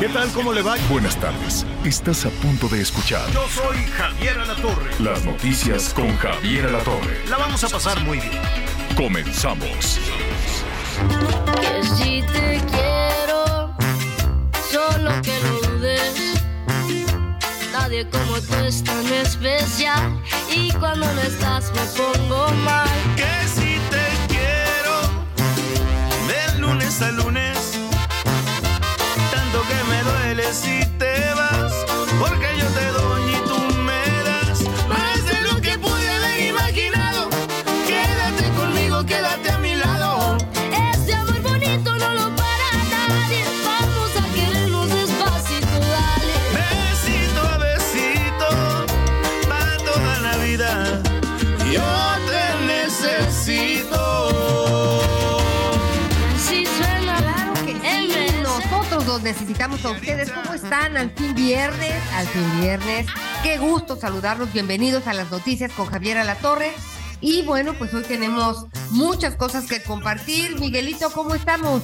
¿Qué tal? ¿Cómo le va? Buenas tardes. Estás a punto de escuchar Yo soy Javier Alatorre. las noticias con Javier Alatorre. La vamos a pasar muy bien. Comenzamos. Que si te quiero, solo que lo dudes. Nadie como tú es tan especial. Y cuando no estás me pongo mal. Que si te quiero, de lunes a lunes. Si te vas, porque necesitamos a ustedes. ¿Cómo están? Al fin viernes, al fin viernes. Qué gusto saludarlos. Bienvenidos a las noticias con Javier Alatorre. Y bueno, pues hoy tenemos muchas cosas que compartir. Miguelito, ¿cómo estamos?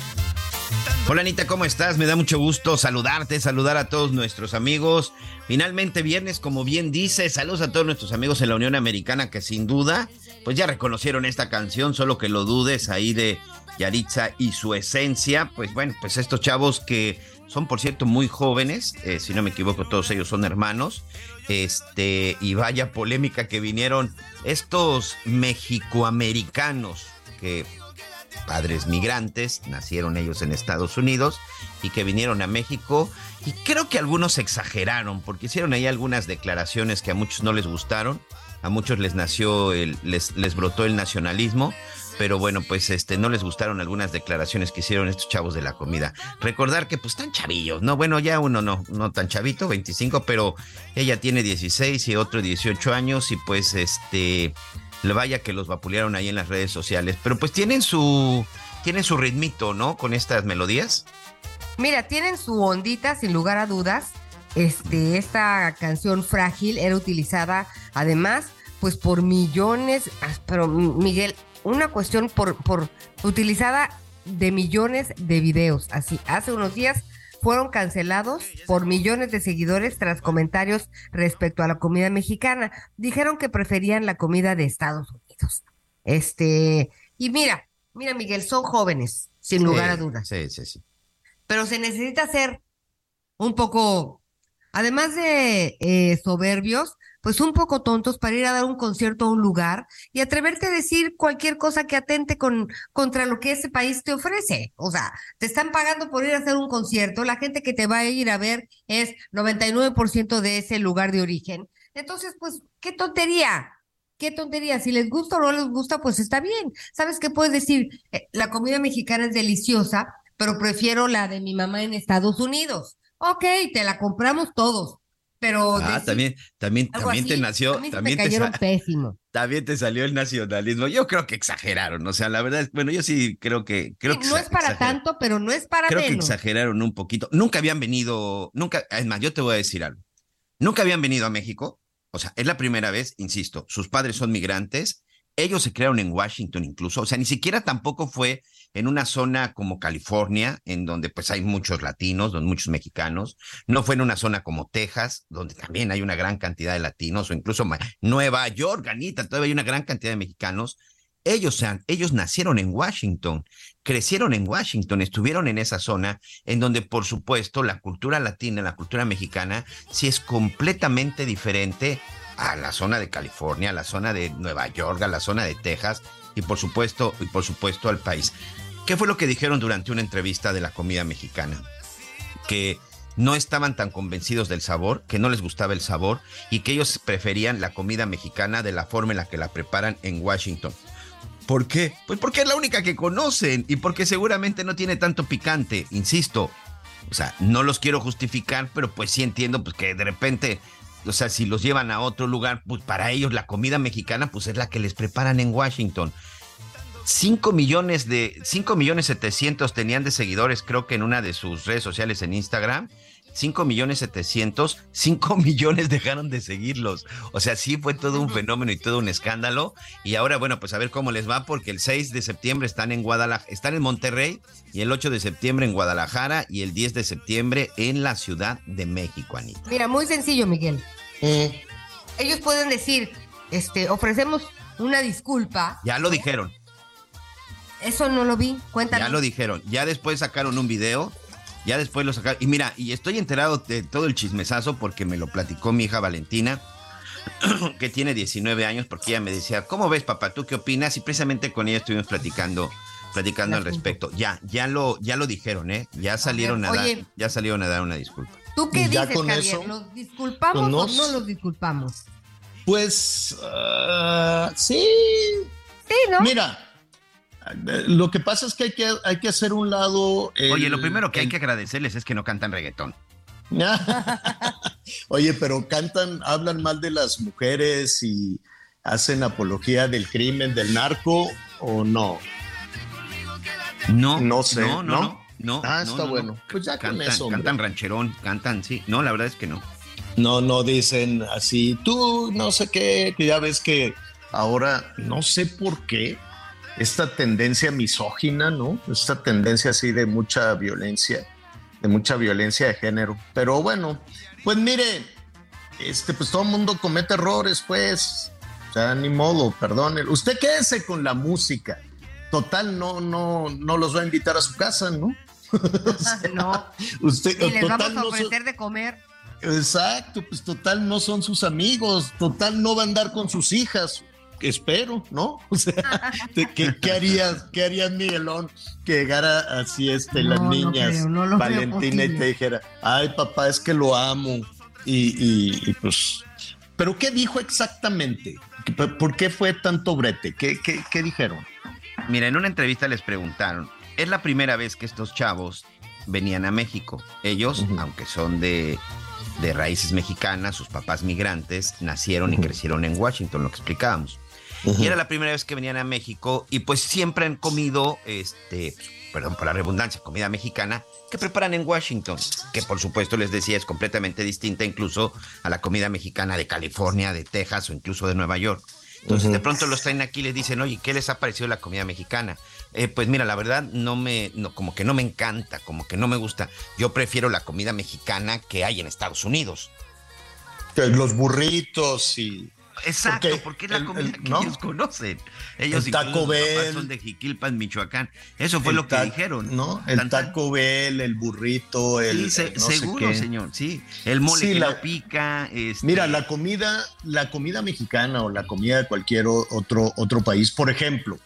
Hola Anita, ¿cómo estás? Me da mucho gusto saludarte, saludar a todos nuestros amigos. Finalmente viernes, como bien dice, saludos a todos nuestros amigos en la Unión Americana que sin duda, pues ya reconocieron esta canción, solo que lo dudes ahí de Yaritza y su esencia. Pues bueno, pues estos chavos que son por cierto muy jóvenes, eh, si no me equivoco todos ellos son hermanos, este, y vaya polémica que vinieron estos mexicoamericanos que padres migrantes, nacieron ellos en Estados Unidos y que vinieron a México y creo que algunos exageraron porque hicieron ahí algunas declaraciones que a muchos no les gustaron, a muchos les nació el, les, les brotó el nacionalismo, pero bueno, pues este no les gustaron algunas declaraciones que hicieron estos chavos de la comida. Recordar que pues están chavillos, no, bueno, ya uno no, no tan chavito, 25, pero ella tiene 16 y otro 18 años y pues este vaya que los vapulearon ahí en las redes sociales, pero pues tienen su tienen su ritmito, ¿no? Con estas melodías. Mira, tienen su ondita, sin lugar a dudas. Este, esta canción frágil era utilizada además, pues por millones, ah, pero Miguel, una cuestión por, por utilizada de millones de videos. Así, hace unos días fueron cancelados por millones de seguidores tras comentarios respecto a la comida mexicana. Dijeron que preferían la comida de Estados Unidos. Este, y mira, mira Miguel, son jóvenes, sin lugar a dudas Sí, sí, sí. pero se necesita ser un poco, además de eh, soberbios, pues un poco tontos para ir a dar un concierto a un lugar y atreverte a decir cualquier cosa que atente con, contra lo que ese país te ofrece. O sea, te están pagando por ir a hacer un concierto, la gente que te va a ir a ver es 99% de ese lugar de origen. Entonces, pues, qué tontería. Qué tontería, si les gusta o no les gusta, pues está bien. ¿Sabes qué puedes decir? Eh, la comida mexicana es deliciosa, pero prefiero la de mi mamá en Estados Unidos. Ok, te la compramos todos, pero Ah, decir también, también, también te nació, también te, pésimo. también te salió el nacionalismo. Yo creo que exageraron, o sea, la verdad es, bueno, yo sí creo que, creo Sí, que no es para exageraron. tanto, pero no es para Creo que menos. exageraron un poquito. Nunca habían venido, nunca, es más, yo te voy a decir algo. Nunca habían venido a México. O sea, es la primera vez, insisto, sus padres son migrantes. Ellos se crearon en Washington incluso. O sea, ni siquiera tampoco fue en una zona como California, en donde pues hay muchos latinos, donde muchos mexicanos. No fue en una zona como Texas, donde también hay una gran cantidad de latinos, o incluso Nueva York, Anita, todavía hay una gran cantidad de mexicanos. Ellos, sean, ellos nacieron en Washington, crecieron en Washington, estuvieron en esa zona en donde, por supuesto, la cultura latina, la cultura mexicana, sí es completamente diferente a la zona de California, a la zona de Nueva York, a la zona de Texas y por supuesto, y por supuesto al país. ¿Qué fue lo que dijeron durante una entrevista de la comida mexicana? Que no estaban tan convencidos del sabor, que no les gustaba el sabor y que ellos preferían la comida mexicana de la forma en la que la preparan en Washington. ¿Por qué? Pues porque es la única que conocen y porque seguramente no tiene tanto picante, insisto. O sea, no los quiero justificar, pero pues sí entiendo pues, que de repente, o sea, si los llevan a otro lugar, pues para ellos la comida mexicana pues es la que les preparan en Washington. 5 millones de 5 millones 700 tenían de seguidores, creo que en una de sus redes sociales en Instagram. 5 millones 700, 5 millones dejaron de seguirlos. O sea, sí fue todo un fenómeno y todo un escándalo. Y ahora, bueno, pues a ver cómo les va, porque el 6 de septiembre están en Guadalajara, están en Monterrey, y el 8 de septiembre en Guadalajara, y el 10 de septiembre en la Ciudad de México, Anita. Mira, muy sencillo, Miguel. Eh. Ellos pueden decir, este, ofrecemos una disculpa. Ya lo dijeron. Eso no lo vi, cuéntame. Ya lo dijeron. Ya después sacaron un video ya después lo sacaron. Y mira, y estoy enterado de todo el chismesazo porque me lo platicó mi hija Valentina, que tiene 19 años, porque ella me decía, ¿cómo ves, papá? ¿Tú qué opinas? Y precisamente con ella estuvimos platicando platicando al respecto. Ya, ya lo, ya lo dijeron, ¿eh? Ya salieron a dar, ya salieron a dar una disculpa. ¿Tú qué dices, Javier? ¿Los disculpamos o no los disculpamos? Pues uh, sí. Sí, ¿no? Mira, lo que pasa es que hay que, hay que hacer un lado. Oye, lo primero que hay que agradecerles es que no cantan reggaetón. Oye, pero cantan, hablan mal de las mujeres y hacen apología del crimen, del narco o no? No, no sé, ¿no? No, no, ah, está bueno. Pues ya cantan, con eso. Cantan rancherón, cantan, sí. No, la verdad es que no. No, no dicen así, tú no sé qué, que ya ves que ahora no sé por qué esta tendencia misógina, ¿no? Esta tendencia así de mucha violencia, de mucha violencia de género. Pero bueno, pues mire, este, pues todo el mundo comete errores, pues. O sea, ni modo, perdone. Usted quédese con la música. Total, no, no, no los va a invitar a su casa, ¿no? no. Usted, y les vamos a ofrecer de comer. Exacto, pues total no son sus amigos, total no va a andar con sus hijas espero, ¿no? O sea, ¿qué, qué harías, qué harías Miguelón que llegara así este, las niñas, Valentina, y te dijera, ay papá, es que lo amo. Y, pues, pero ¿qué dijo exactamente? ¿Por qué fue tanto brete? ¿Qué, qué, dijeron? Mira, en una entrevista les preguntaron, es la primera vez que estos chavos venían a México. Ellos, aunque son de de raíces mexicanas, sus papás migrantes, nacieron y crecieron en Washington, lo que explicábamos. Y era la primera vez que venían a México y pues siempre han comido, este, perdón por la redundancia, comida mexicana que preparan en Washington, que por supuesto les decía es completamente distinta incluso a la comida mexicana de California, de Texas o incluso de Nueva York. Entonces de pronto los traen aquí y les dicen, oye, ¿qué les ha parecido la comida mexicana? Eh, pues mira, la verdad no me, no, como que no me encanta, como que no me gusta. Yo prefiero la comida mexicana que hay en Estados Unidos. Los burritos y Exacto, porque, es la comida que ellos conocen. Ellos el Taco Bell. son de Jiquilpan, Michoacán. Eso fue lo que dijeron. ¿no? El Taco Bell, el burrito, el. Sí, seguro, señor, sí. El mole que la, pica. Este Mira, la comida, la comida mexicana o la comida de cualquier otro, otro país, por ejemplo,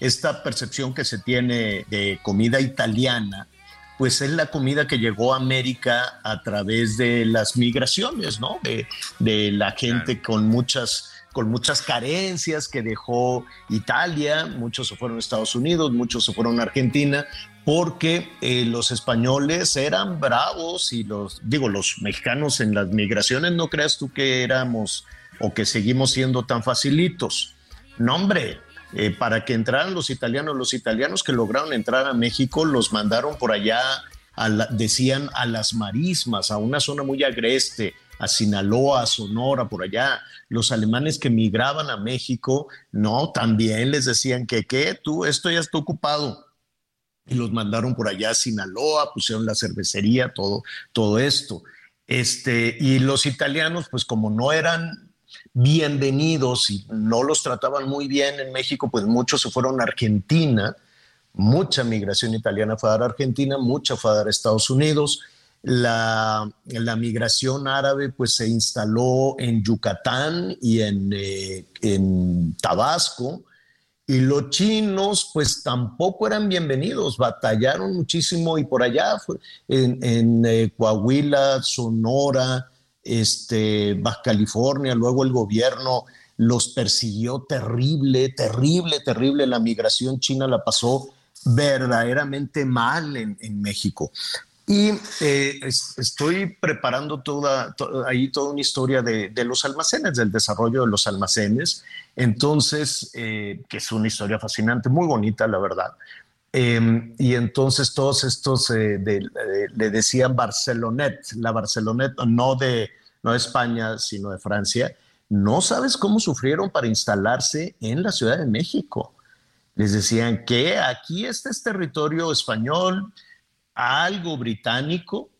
esta percepción que se tiene de comida italiana pues es la comida que llegó a América a través de las migraciones, ¿no? De, de la gente con muchas con muchas carencias que dejó Italia, muchos se fueron a Estados Unidos, muchos se fueron a Argentina, porque eh, los españoles eran bravos y los, digo, los mexicanos en las migraciones, no creas tú que éramos o que seguimos siendo tan facilitos. No, hombre, eh, para que entraran los italianos. Los italianos que lograron entrar a México los mandaron por allá, decían a las marismas, a una zona muy agreste, a Sinaloa, a Sonora, por allá. Los alemanes que migraban a México, no, también les decían que, ¿qué? Tú, esto ya está ocupado. Y los mandaron por allá a Sinaloa, pusieron la cervecería, todo, todo esto. Este, y los italianos, pues como no eran bienvenidos y no los trataban muy bien en México, pues muchos se fueron a Argentina, mucha migración italiana fue a Argentina, mucha fue a Estados Unidos. La, la migración árabe pues se instaló en Yucatán y en, eh, en Tabasco, y los chinos pues tampoco eran bienvenidos, batallaron muchísimo y por allá en, en eh, Coahuila, Sonora, este, Baja California, luego el gobierno los persiguió terrible, terrible, terrible. La migración china la pasó verdaderamente mal en, México. Y eh, estoy preparando toda, ahí toda una historia de, los almacenes, del desarrollo de los almacenes. Entonces, eh, que es una historia fascinante, muy bonita, la verdad. Em, y entonces todos estos eh, le decían Barcelonet, la Barcelonet, no de, no de España, sino de Francia. No sabes cómo sufrieron para instalarse en la Ciudad de México les decían que aquí este es territorio español, algo británico,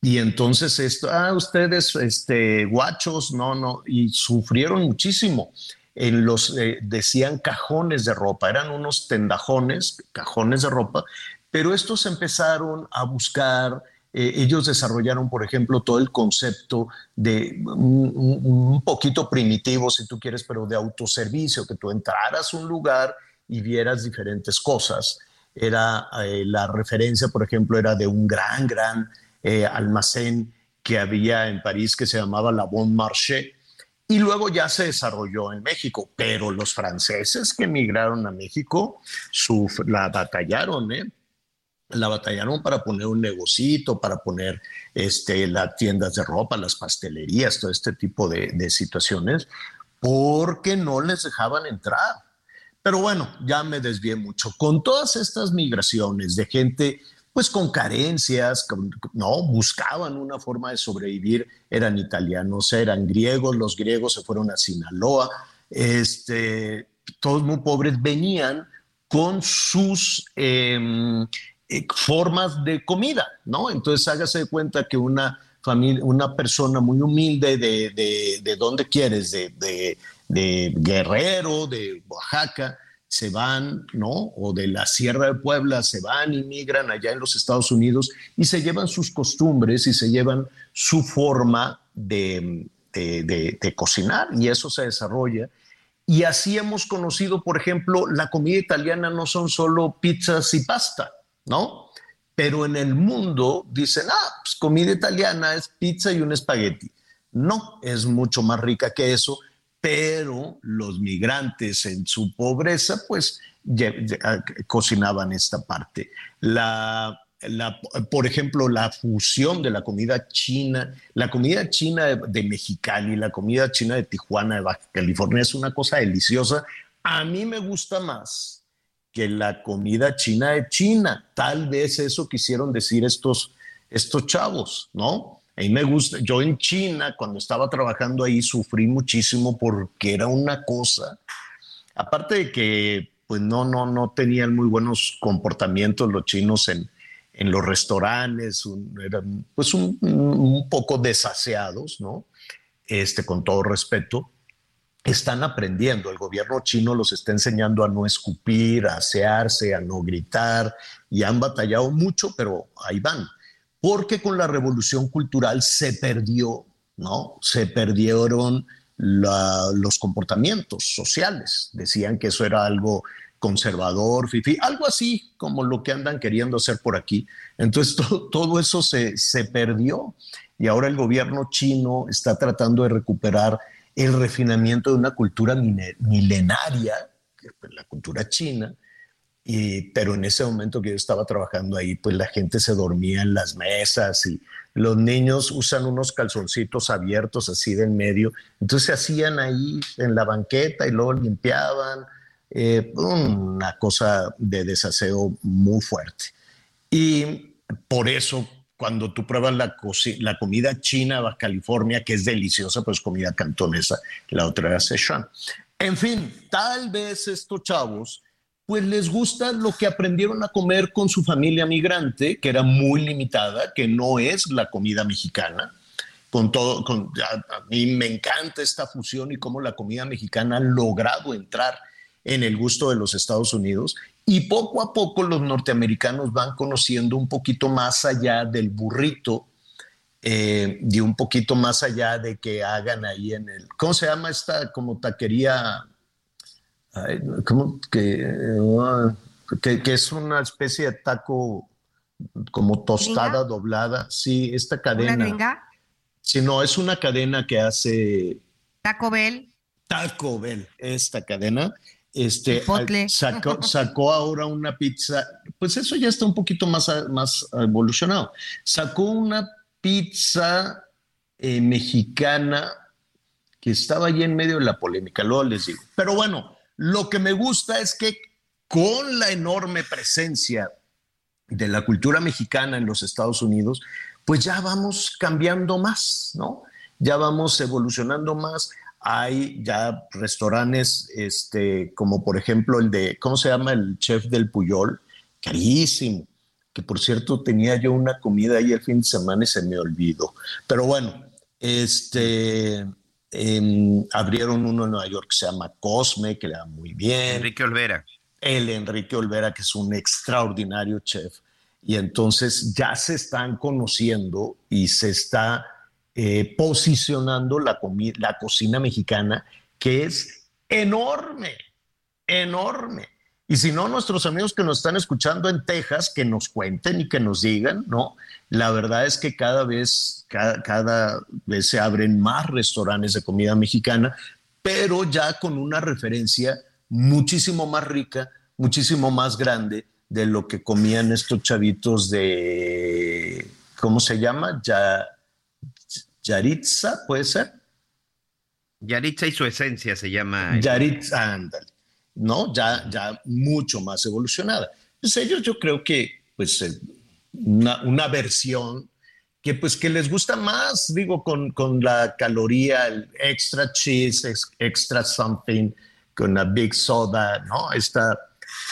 y entonces esto, ah, ustedes, este, guachos, no, no, y sufrieron muchísimo. En los, eh, decían cajones de ropa, eran unos tendajones, cajones de ropa, pero estos empezaron a buscar, eh, ellos desarrollaron, por ejemplo, todo el concepto de un, un, poquito primitivo, si tú quieres, pero de autoservicio, que tú entraras a un lugar y vieras diferentes cosas. Era eh, la referencia, por ejemplo, era de un gran, gran eh, almacén que había en París que se llamaba La Bon Marché y luego ya se desarrolló en México, pero los franceses que emigraron a México la batallaron, ¿eh? La batallaron para poner un negocito, para poner este, las tiendas de ropa, las pastelerías, todo este tipo de, de situaciones, porque no les dejaban entrar pero bueno, ya me desvié mucho. Con todas estas migraciones de gente pues con carencias, no, buscaban una forma de sobrevivir, eran italianos, eran griegos, los griegos se fueron a Sinaloa, este, todos muy pobres, venían con sus em, eh, formas de comida, ¿no? Entonces hágase de cuenta que una familia, una persona muy humilde de, de, de dónde quieres, de de Guerrero, de Oaxaca, se van, ¿no? O de la Sierra de Puebla, se van y migran allá en los Estados Unidos y se llevan sus costumbres y se llevan su forma de, de, cocinar y eso se desarrolla. Y así hemos conocido, por ejemplo, la comida italiana no son solo pizzas y pasta, ¿no? Pero en el mundo dicen, ah, pues comida italiana es pizza y un espagueti. No, es mucho más rica que eso pero los migrantes en su pobreza, pues cocinaban esta parte. La, por ejemplo, la fusión de la comida china, la comida china de, de, Mexicali, la comida china de Tijuana, de Baja California, es una cosa deliciosa. A mí me gusta más que la comida china de China. Tal vez eso quisieron decir estos, estos chavos, ¿no? A mí me gusta, yo en China, cuando estaba trabajando ahí, sufrí muchísimo porque era una cosa, aparte de que pues no, no, no tenían muy buenos comportamientos los chinos en, en los restaurantes, eran pues un, un, poco desaseados, ¿no? Este, con todo respeto, están aprendiendo. El gobierno chino los está enseñando a no escupir, a asearse, a no gritar, y han batallado mucho, pero ahí van porque con la revolución cultural se perdió, ¿no? Se perdieron los comportamientos sociales. Decían que eso era algo conservador, fifi, algo así como lo que andan queriendo hacer por aquí. Entonces todo eso se, se perdió y ahora el gobierno chino está tratando de recuperar el refinamiento de una cultura milenaria, la cultura china, pero en ese momento que yo estaba trabajando ahí, pues la gente se dormía en las mesas y los niños usan unos calzoncitos abiertos así de en medio. Entonces se hacían ahí en la banqueta y luego limpiaban. Eh, una cosa de desaseo muy fuerte. Y por eso, cuando tú pruebas la, la comida china Baja California, que es deliciosa, pues comida cantonesa, la otra era Sichuan. En fin, tal vez estos chavos pues les gusta lo que aprendieron a comer con su familia migrante, que era muy limitada, que no es la comida mexicana. Con todo, con, a, mí me encanta esta fusión y cómo la comida mexicana ha logrado entrar en el gusto de los Estados Unidos. Y poco a poco los norteamericanos van conociendo un poquito más allá del burrito eh, y un poquito más allá de que hagan ahí en el, ¿cómo se llama esta como taquería? ¿Cómo? Ah, que, que, es una especie de taco como tostada doblada. Sí, esta cadena. ¿Una gringa? Sí, no, es una cadena que hace. Taco Bell. Taco Bell, esta cadena, este, sacó, sacó ahora una pizza, pues eso ya está un poquito más, más evolucionado. Sacó una pizza eh, mexicana que estaba ahí en medio de la polémica, luego les digo. Pero bueno, lo que me gusta es que con la enorme presencia de la cultura mexicana en los Estados Unidos, pues ya vamos cambiando más, ¿no? Ya vamos evolucionando más. Hay ya restaurantes, este, como por ejemplo el de, ¿cómo se llama? El chef del Puyol, carísimo. Que por cierto tenía yo una comida ahí el fin de semana y se me olvidó. Pero bueno, este, em, abrieron uno en Nueva York que se llama Cosme, que le da muy bien Enrique Olvera. el Enrique Olvera, que es un extraordinario chef. Y entonces ya se están conociendo y se está eh, posicionando la, la cocina mexicana, que es enorme, enorme. Y si no, nuestros amigos que nos están escuchando en Texas, que nos cuenten y que nos digan, ¿no? La verdad es que cada vez, cada, cada vez se abren más restaurantes de comida mexicana, pero ya con una referencia muchísimo más rica, muchísimo más grande de lo que comían estos chavitos de, ¿cómo se llama? Ya, Yaritza, ¿puede ser? Yaritza y su esencia se llama. Yaritza, ándale, ¿no? Ya, ya mucho más evolucionada. Pues ellos yo creo que, pues, eh, una, una versión que pues que les gusta más, digo, con, con la caloría, el extra cheese, ex- extra something, con la big soda, ¿no? Esta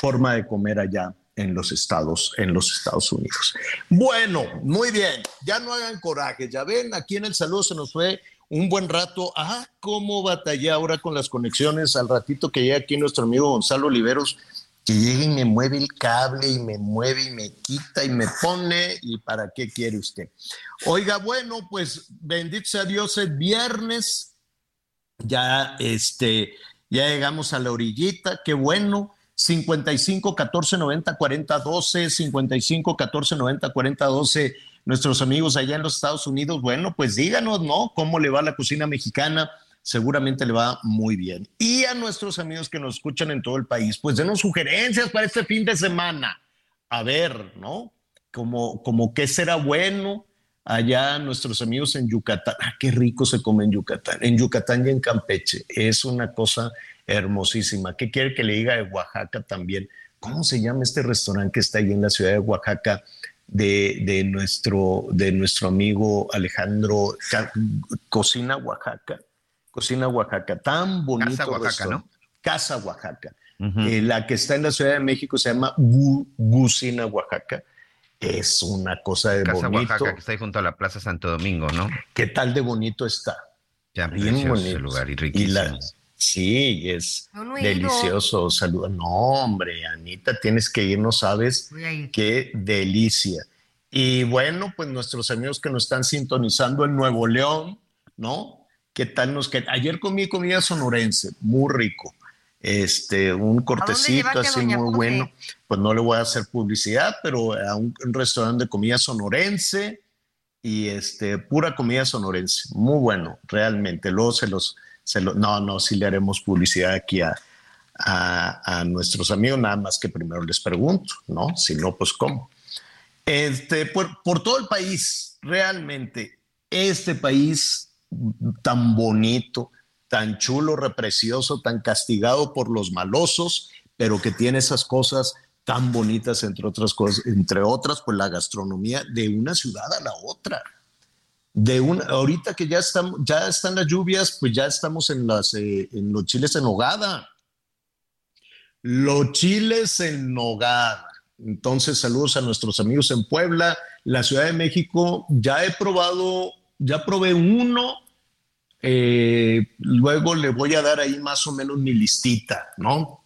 forma de comer allá en los Estados, en los Estados Unidos. Bueno, muy bien, ya no hagan coraje, ya ven, aquí en el saludo se nos fue un buen rato. Ah, cómo batallé ahora con las conexiones al ratito que llega aquí nuestro amigo Gonzalo Oliveros, que llega y me mueve el cable y me mueve y me quita y me pone y para qué quiere usted. Oiga, bueno, pues bendito sea Dios, es viernes, ya este, ya llegamos a la orillita, qué bueno. 55 14 90 40 12, 55 14 90 40 12. Nuestros amigos allá en los Estados Unidos, bueno, pues díganos, ¿no? ¿Cómo le va la cocina mexicana? Seguramente le va muy bien. Y a nuestros amigos que nos escuchan en todo el país, pues denos sugerencias para este fin de semana. A ver, ¿no? Como, como qué será bueno allá nuestros amigos en Yucatán. Ah, qué rico se come en Yucatán. En Yucatán y en Campeche. Es una cosa hermosísima. ¿Qué quiere que le diga de Oaxaca también? ¿Cómo se llama este restaurante que está ahí en la ciudad de Oaxaca de, de nuestro, de nuestro amigo Alejandro? Ca- Cocina Oaxaca. Cocina Oaxaca. Tan bonito. Casa Oaxaca, restaurante. Casa Oaxaca. Eh, la que está en la Ciudad de México se llama Gu- Gucina Oaxaca. Es una cosa de Casa bonito. Oaxaca, que está ahí junto a la Plaza Santo Domingo, ¿no? ¿Qué tal de bonito está? Ya, Bien precioso bonito. ese lugar y Y riquísimo. la, sí, es no delicioso. Saluda. No, hombre, Anita, tienes que ir, no sabes ir. qué delicia. Y bueno, pues nuestros amigos que nos están sintonizando en Nuevo León, ¿no? ¿Qué tal nos queda? Ayer comí comida sonorense, muy rico. Este, un cortecito así muy bueno. Pues no le voy a hacer publicidad, pero a un, un restaurante de comida sonorense y este, pura comida sonorense. Muy bueno, realmente. Luego se los, no, no, sí le haremos publicidad aquí a, a, a nuestros amigos, nada más que primero les pregunto, ¿no? Si no, pues cómo. Este, por, por todo el país, realmente, este país tan bonito, tan chulo, reprecioso, tan castigado por los malosos, pero que tiene esas cosas tan bonitas, entre otras cosas, entre otras, pues la gastronomía de una ciudad a la otra. De una, ahorita que ya están, ya están las lluvias, pues ya estamos en las eh, en los chiles en nogada. Los chiles en nogada. Entonces, saludos a nuestros amigos en Puebla, la Ciudad de México. Ya he probado, ya probé uno. eh, luego le voy a dar ahí más o menos mi listita, ¿no?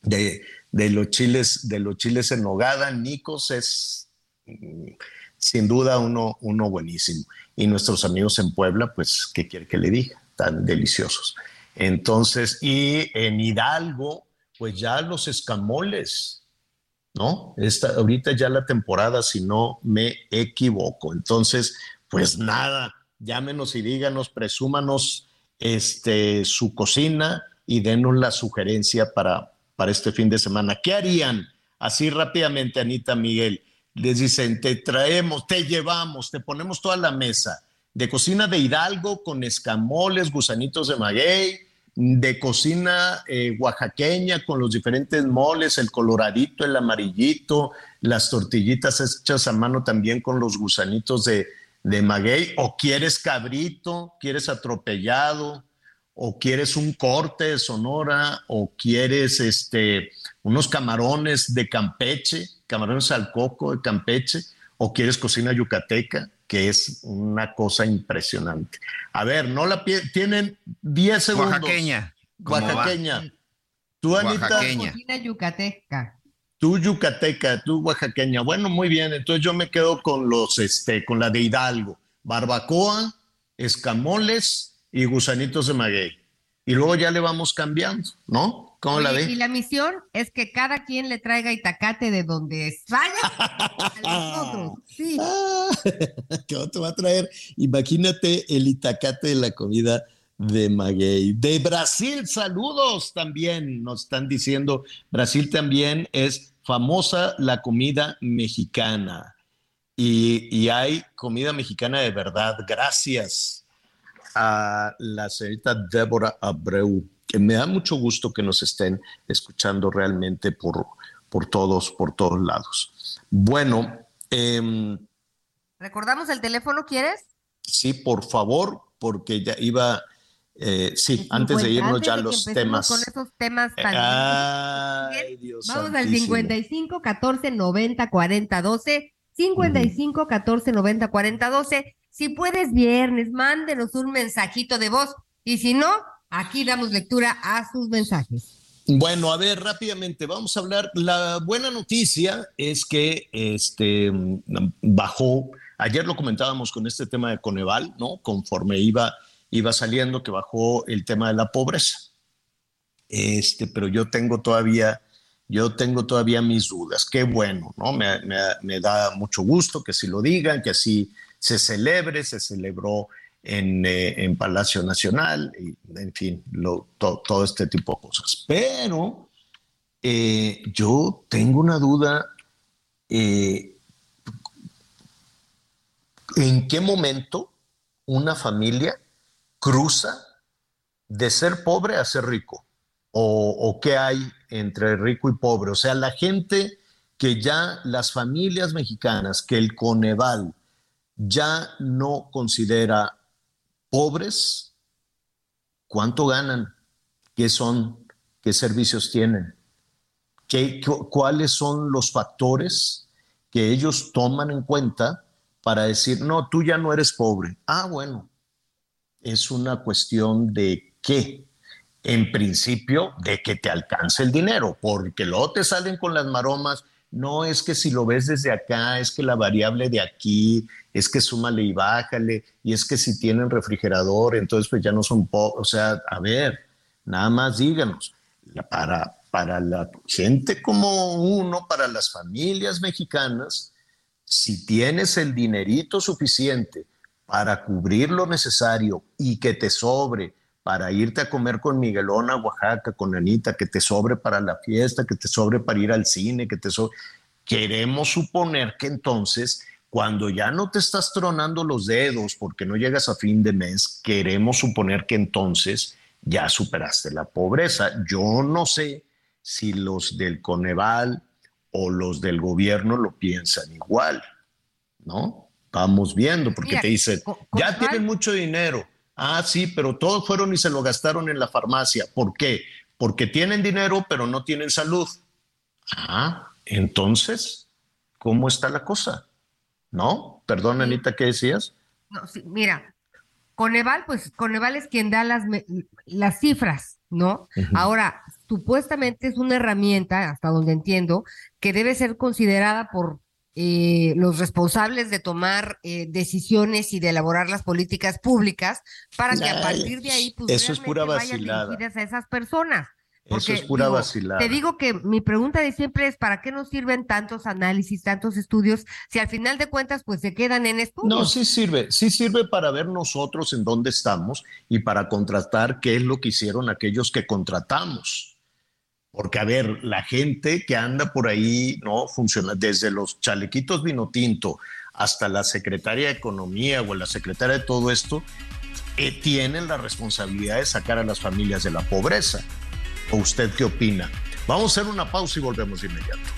De, de los chiles, de los chiles en nogada. Nicos es mm, sin duda uno, uno buenísimo. Y nuestros amigos en Puebla, pues, ¿qué quiere que le diga? Tan deliciosos. Entonces, y en Hidalgo, pues ya los escamoles, ¿no? Esta, ahorita ya la temporada, si no me equivoco. Entonces, pues nada, llámenos y díganos, presúmanos este, su cocina y denos la sugerencia para, para este fin de semana. ¿Qué harían? Así rápidamente, Anita Miguel. Les dicen, te traemos, te llevamos, te ponemos toda la mesa de cocina de Hidalgo con escamoles, gusanitos de maguey, de cocina eh, oaxaqueña con los diferentes moles, el coloradito, el amarillito, las tortillitas hechas a mano también con los gusanitos de, de maguey, o quieres cabrito, quieres atropellado, o quieres un corte de Sonora, o quieres este, unos camarones de Campeche, camarones al coco de Campeche, o quieres cocina yucateca, que es una cosa impresionante. A ver, no la tienen 10 segundos. Oaxaqueña. Oaxaqueña. Tú, Anita. Cocina yucateca. Tú yucateca, tú oaxaqueña. Bueno, muy bien. Entonces yo me quedo con los, este, con la de Hidalgo. Barbacoa, escamoles y gusanitos de maguey. Y luego ya le vamos cambiando, ¿no? ¿Cómo la ve? Y la misión es que cada quien le traiga itacate de donde vaya a nosotros. Sí. ¿Qué otro va a traer? Imagínate el itacate de la comida de Maguey. De Brasil, saludos también, nos están diciendo. Brasil también es famosa la comida mexicana. Y, y hay comida mexicana de verdad. Gracias a la señorita Débora Abreu que me da mucho gusto que nos estén escuchando realmente por, por todos, por todos lados. Bueno. Em, ¿Recordamos el teléfono, quieres? Sí, por favor, porque ya iba... Eh, sí, antes de irnos ya los temas. Con esos temas tan Ay, Dios Vamos al 55 14 90 40 12. 55 14 90 40 12. Si puedes viernes, mándenos un mensajito de voz. Y si no, Aquí damos lectura a sus mensajes. Bueno, a ver, rápidamente, vamos a hablar. La buena noticia es que este, bajó, ayer lo comentábamos con este tema de Coneval, ¿no? Conforme iba, iba saliendo, que bajó el tema de la pobreza. Este, pero yo tengo todavía, yo tengo todavía mis dudas. Qué bueno, ¿no? Me, me da mucho gusto que así lo digan, que así se celebre, se celebró eh, en, Palacio Nacional, y, en fin, todo este tipo de cosas. Pero eh, yo tengo una duda, eh, ¿en qué momento una familia cruza de ser pobre a ser rico? ¿O, o qué hay entre rico y pobre? O sea, la gente que ya las familias mexicanas, que el Coneval ya no considera pobres, ¿cuánto ganan? ¿Qué son? ¿Qué servicios tienen? ¿Qué, ¿Cuáles son los factores que ellos toman en cuenta para decir, no, tú ya no eres pobre? Ah, bueno, es una cuestión de qué. En principio, de que te alcance el dinero, porque luego te salen con las maromas no es que si lo ves desde acá, es que la variable de aquí, es que súmale y bájale, y es que si tienen refrigerador, entonces pues ya no son o sea, a ver, nada más díganos, para, para la gente como uno, para las familias mexicanas, si tienes el dinerito suficiente para cubrir lo necesario y que te sobre para irte a comer con Miguelona, Oaxaca, con Anita, que te sobre para la fiesta, que te sobre para ir al cine, que te sobre. Queremos suponer que entonces, cuando ya no te estás tronando los dedos porque no llegas a fin de mes, queremos suponer que entonces ya superaste la pobreza. Yo no sé si los del Coneval o los del gobierno lo piensan igual, ¿no? Vamos viendo, porque te dicen, ya tienen mucho dinero Ah, sí, pero todos fueron y se lo gastaron en la farmacia. ¿Por qué? Porque tienen dinero, pero no tienen salud. Ah, entonces, ¿cómo está la cosa? ¿No? Perdón, Anita, ¿qué decías? No, sí, mira, Coneval, pues Coneval es quien da las, las cifras, ¿no? Ahora, supuestamente es una herramienta, hasta donde entiendo, que debe ser considerada por eh, los responsables de tomar eh, decisiones y de elaborar las políticas públicas para que a partir de ahí pues, eso es pura dirigidas a esas personas. Eso es pura vacilada. Te digo que mi pregunta de siempre es, ¿para qué nos sirven tantos análisis, tantos estudios, si al final de cuentas pues se quedan en estudios? No, sí sirve, sí sirve para ver nosotros en dónde estamos y para contratar qué es lo que hicieron aquellos que contratamos. Porque, a ver, la gente que anda por ahí, ¿no? Funciona desde los chalequitos vino tinto hasta la secretaria de Economía o la secretaria de todo esto, eh, tienen la responsabilidad de sacar a las familias de la pobreza. ¿O usted qué opina? Vamos a hacer una pausa y volvemos de inmediato.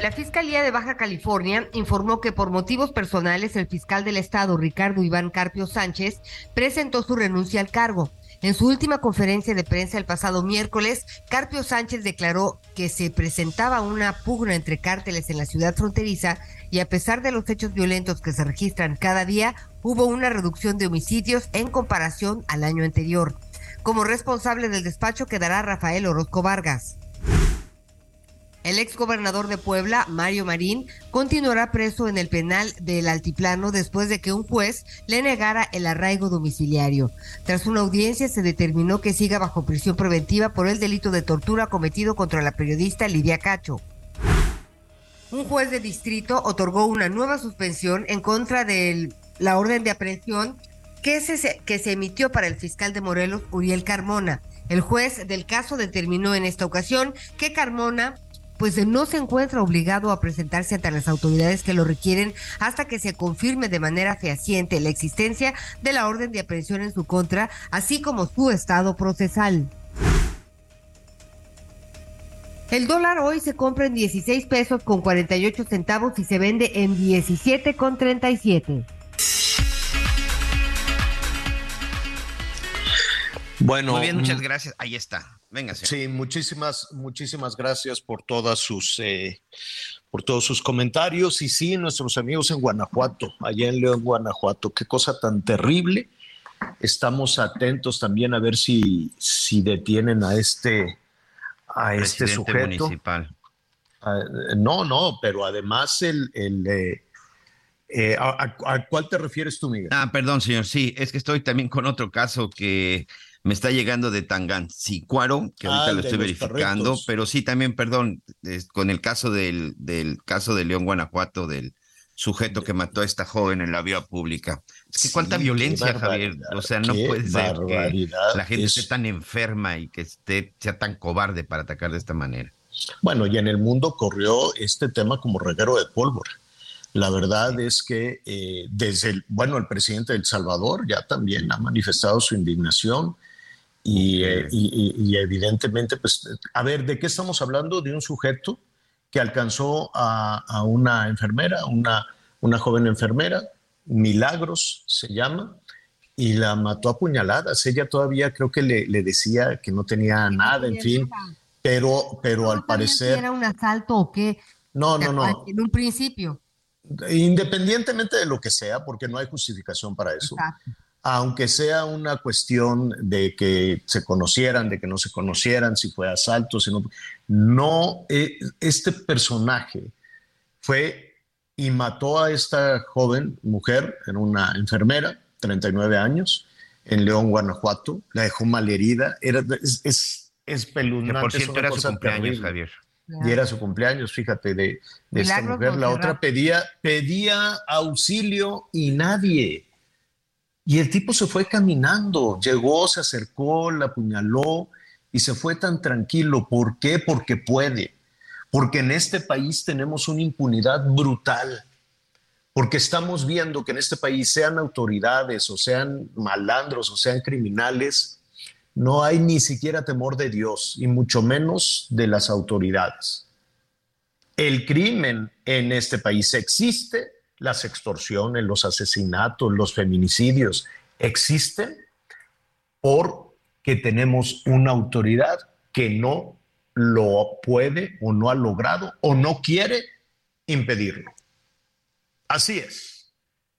La Fiscalía de Baja California informó que por motivos personales el fiscal del estado, Ricardo Iván Carpio Sánchez, presentó su renuncia al cargo. En su última conferencia de prensa el pasado miércoles, Carpio Sánchez declaró que se presentaba una pugna entre cárteles en la ciudad fronteriza y a pesar de los hechos violentos que se registran cada día, hubo una reducción de homicidios en comparación al año anterior. Como responsable del despacho quedará Rafael Orozco Vargas. El ex gobernador de Puebla, Mario Marín, continuará preso en el penal del Altiplano después de que un juez le negara el arraigo domiciliario. Tras una audiencia se determinó que siga bajo prisión preventiva por el delito de tortura cometido contra la periodista Lidia Cacho. Un juez de distrito otorgó una nueva suspensión en contra de la orden de aprehensión que se, que se emitió para el fiscal de Morelos, Uriel Carmona. El juez del caso determinó en esta ocasión que Carmona pues no se encuentra obligado a presentarse ante las autoridades que lo requieren hasta que se confirme de manera fehaciente la existencia de la orden de aprehensión en su contra, así como su estado procesal. El dólar hoy se compra en 16 pesos con 48 centavos y se vende en 17 con 37. Bueno, Muy bien, muchas gracias. Ahí está. Venga, Sí, muchísimas, muchísimas gracias por todas sus, eh, por todos sus comentarios. Y sí, nuestros amigos en Guanajuato, allá en León, Guanajuato, qué cosa tan terrible. Estamos atentos también a ver si, si detienen a este, a este sujeto. municipal. Ah, no, no, pero además el, el eh, eh, ¿a, a, cuál te refieres tú, Miguel? Ah, perdón, señor. Sí, es que estoy también con otro caso que me está llegando de Tangancicuaro, que ahorita Ah, lo estoy verificando, perritos. pero sí también, perdón, es- con el caso del, del caso de León, Guanajuato, del sujeto que mató a esta joven en la vía pública. Es que cuánta Sí, violencia, Javier. O sea, no puede ser que la gente Es- esté tan enferma y que esté, sea tan cobarde para atacar de esta manera. Bueno, y en el mundo corrió este tema como reguero de pólvora. La verdad es que eh, desde el, bueno, el presidente de El Salvador ya también ha manifestado su indignación y, eh, y- y- y evidentemente, pues, a ver, ¿de qué estamos hablando? De un sujeto que alcanzó a, a una enfermera, una, una joven enfermera, Milagros se llama, y la mató a puñaladas. Ella todavía creo que le, le decía que no tenía nada, en fin, pero, pero al ¿No sabían si parecer... era un asalto o qué? No, no, no. En un principio. Independientemente de lo que sea, porque no hay justificación para eso, Exacto. Aunque sea una cuestión de que se conocieran, de que no se conocieran, si fue asalto, si no, no, eh, este personaje fue y mató a esta joven mujer, era una enfermera, 39 años, en León, Guanajuato, la dejó malherida, era, es, es, es Que espeluznante. por cierto era su cumpleaños, terrible Javier. y era su cumpleaños, fíjate, de, de esta mujer. La otra pedía, pedía auxilio y nadie. Y el tipo se fue caminando, llegó, se acercó, la apuñaló y se fue tan tranquilo. ¿Por qué? Porque puede. porque en este país tenemos una impunidad brutal, porque estamos viendo que en este país sean autoridades o sean malandros o sean criminales, no hay ni siquiera temor de Dios y mucho menos de las autoridades. El crimen en este país existe, las extorsiones, los asesinatos, los feminicidios existen porque tenemos una autoridad que no lo puede o no ha logrado o no quiere impedirlo. Así es.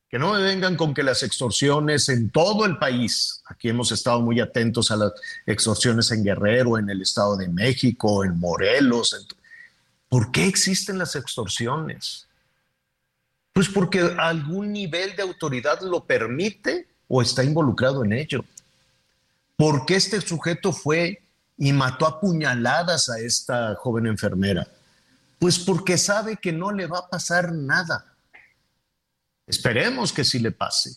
Que no me vengan con que las extorsiones en todo el país, aquí hemos estado muy atentos a las extorsiones en Guerrero, en el Estado de México, en Morelos. ¿Por qué existen las extorsiones? Pues porque algún nivel de autoridad lo permite o está involucrado en ello. ¿Por qué este sujeto fue y mató a puñaladas a esta joven enfermera? Pues porque sabe que no le va a pasar nada. Esperemos que sí le pase.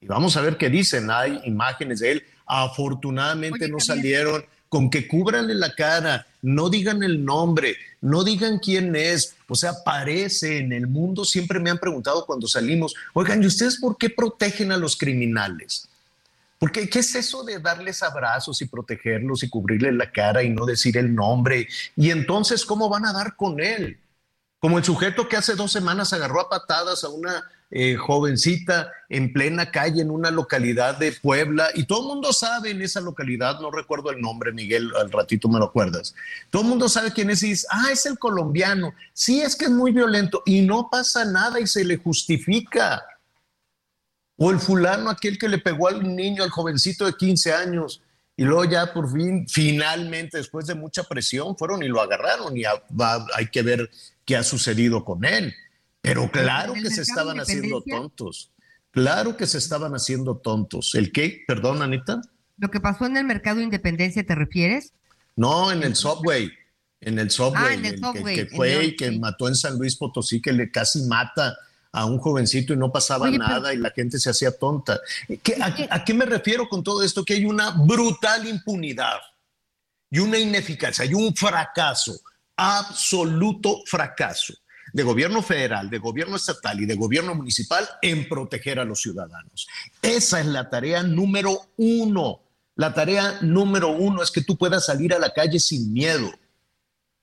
Y vamos a ver qué dicen. Hay imágenes de él. Afortunadamente no salieron con que cubranle la cara, no digan el nombre, no digan quién es. O sea, aparece en el mundo. Siempre me han preguntado cuando salimos, oigan, ¿y ustedes por qué protegen a los criminales? Porque, ¿qué es eso de darles abrazos y protegerlos y cubrirles la cara y no decir el nombre? Y entonces, ¿cómo van a dar con él? Como el sujeto que hace dos semanas agarró a patadas a una eh, jovencita en plena calle en una localidad de Puebla y todo el mundo sabe en esa localidad, no recuerdo el nombre, Miguel, al ratito me lo acuerdas. Todo el mundo sabe quién es y dice, ah, es el colombiano. Sí, es que es muy violento y no pasa nada y se le justifica. O el fulano, aquel que le pegó al niño, al jovencito de 15 años, y luego ya por fin, finalmente, después de mucha presión, fueron y lo agarraron y hay que ver qué ha sucedido con él. Pero claro que se estaban haciendo tontos. Claro que se estaban haciendo tontos. ¿El qué? Perdón, Anita. ¿Lo que pasó en el mercado Independencia te refieres? No, en el subway. En el subway. Ah, en el subway. Que, fue y que mató en San Luis Potosí, que le casi mata a un jovencito y no pasaba nada y la gente se hacía tonta. a, qué me refiero con todo esto? Que hay una brutal impunidad y una ineficacia y un fracaso, absoluto fracaso de gobierno federal, de gobierno estatal y de gobierno municipal en proteger a los ciudadanos. Esa es la tarea número uno. La tarea número uno es que tú puedas salir a la calle sin miedo.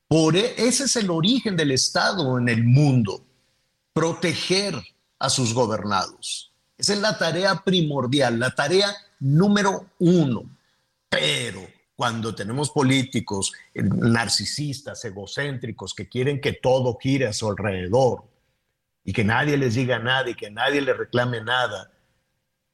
Por e, ese es el origen del Estado en el mundo proteger a sus gobernados. Esa es la tarea primordial, la tarea número uno. Pero cuando tenemos políticos narcisistas, egocéntricos, que quieren que todo gire a su alrededor y que nadie les diga nada y que nadie les reclame nada,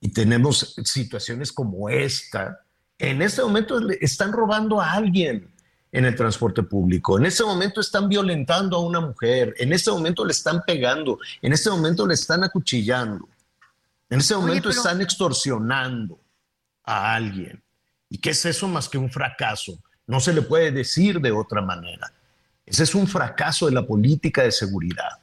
y tenemos situaciones como esta, en este momento están robando a alguien, en el transporte público. En este momento están violentando a una mujer, en este momento le están pegando, en este momento le están acuchillando, en este momento están extorsionando a alguien. ¿Y qué es eso más que un fracaso? No se le puede decir de otra manera. Ese es un fracaso de la política de seguridad.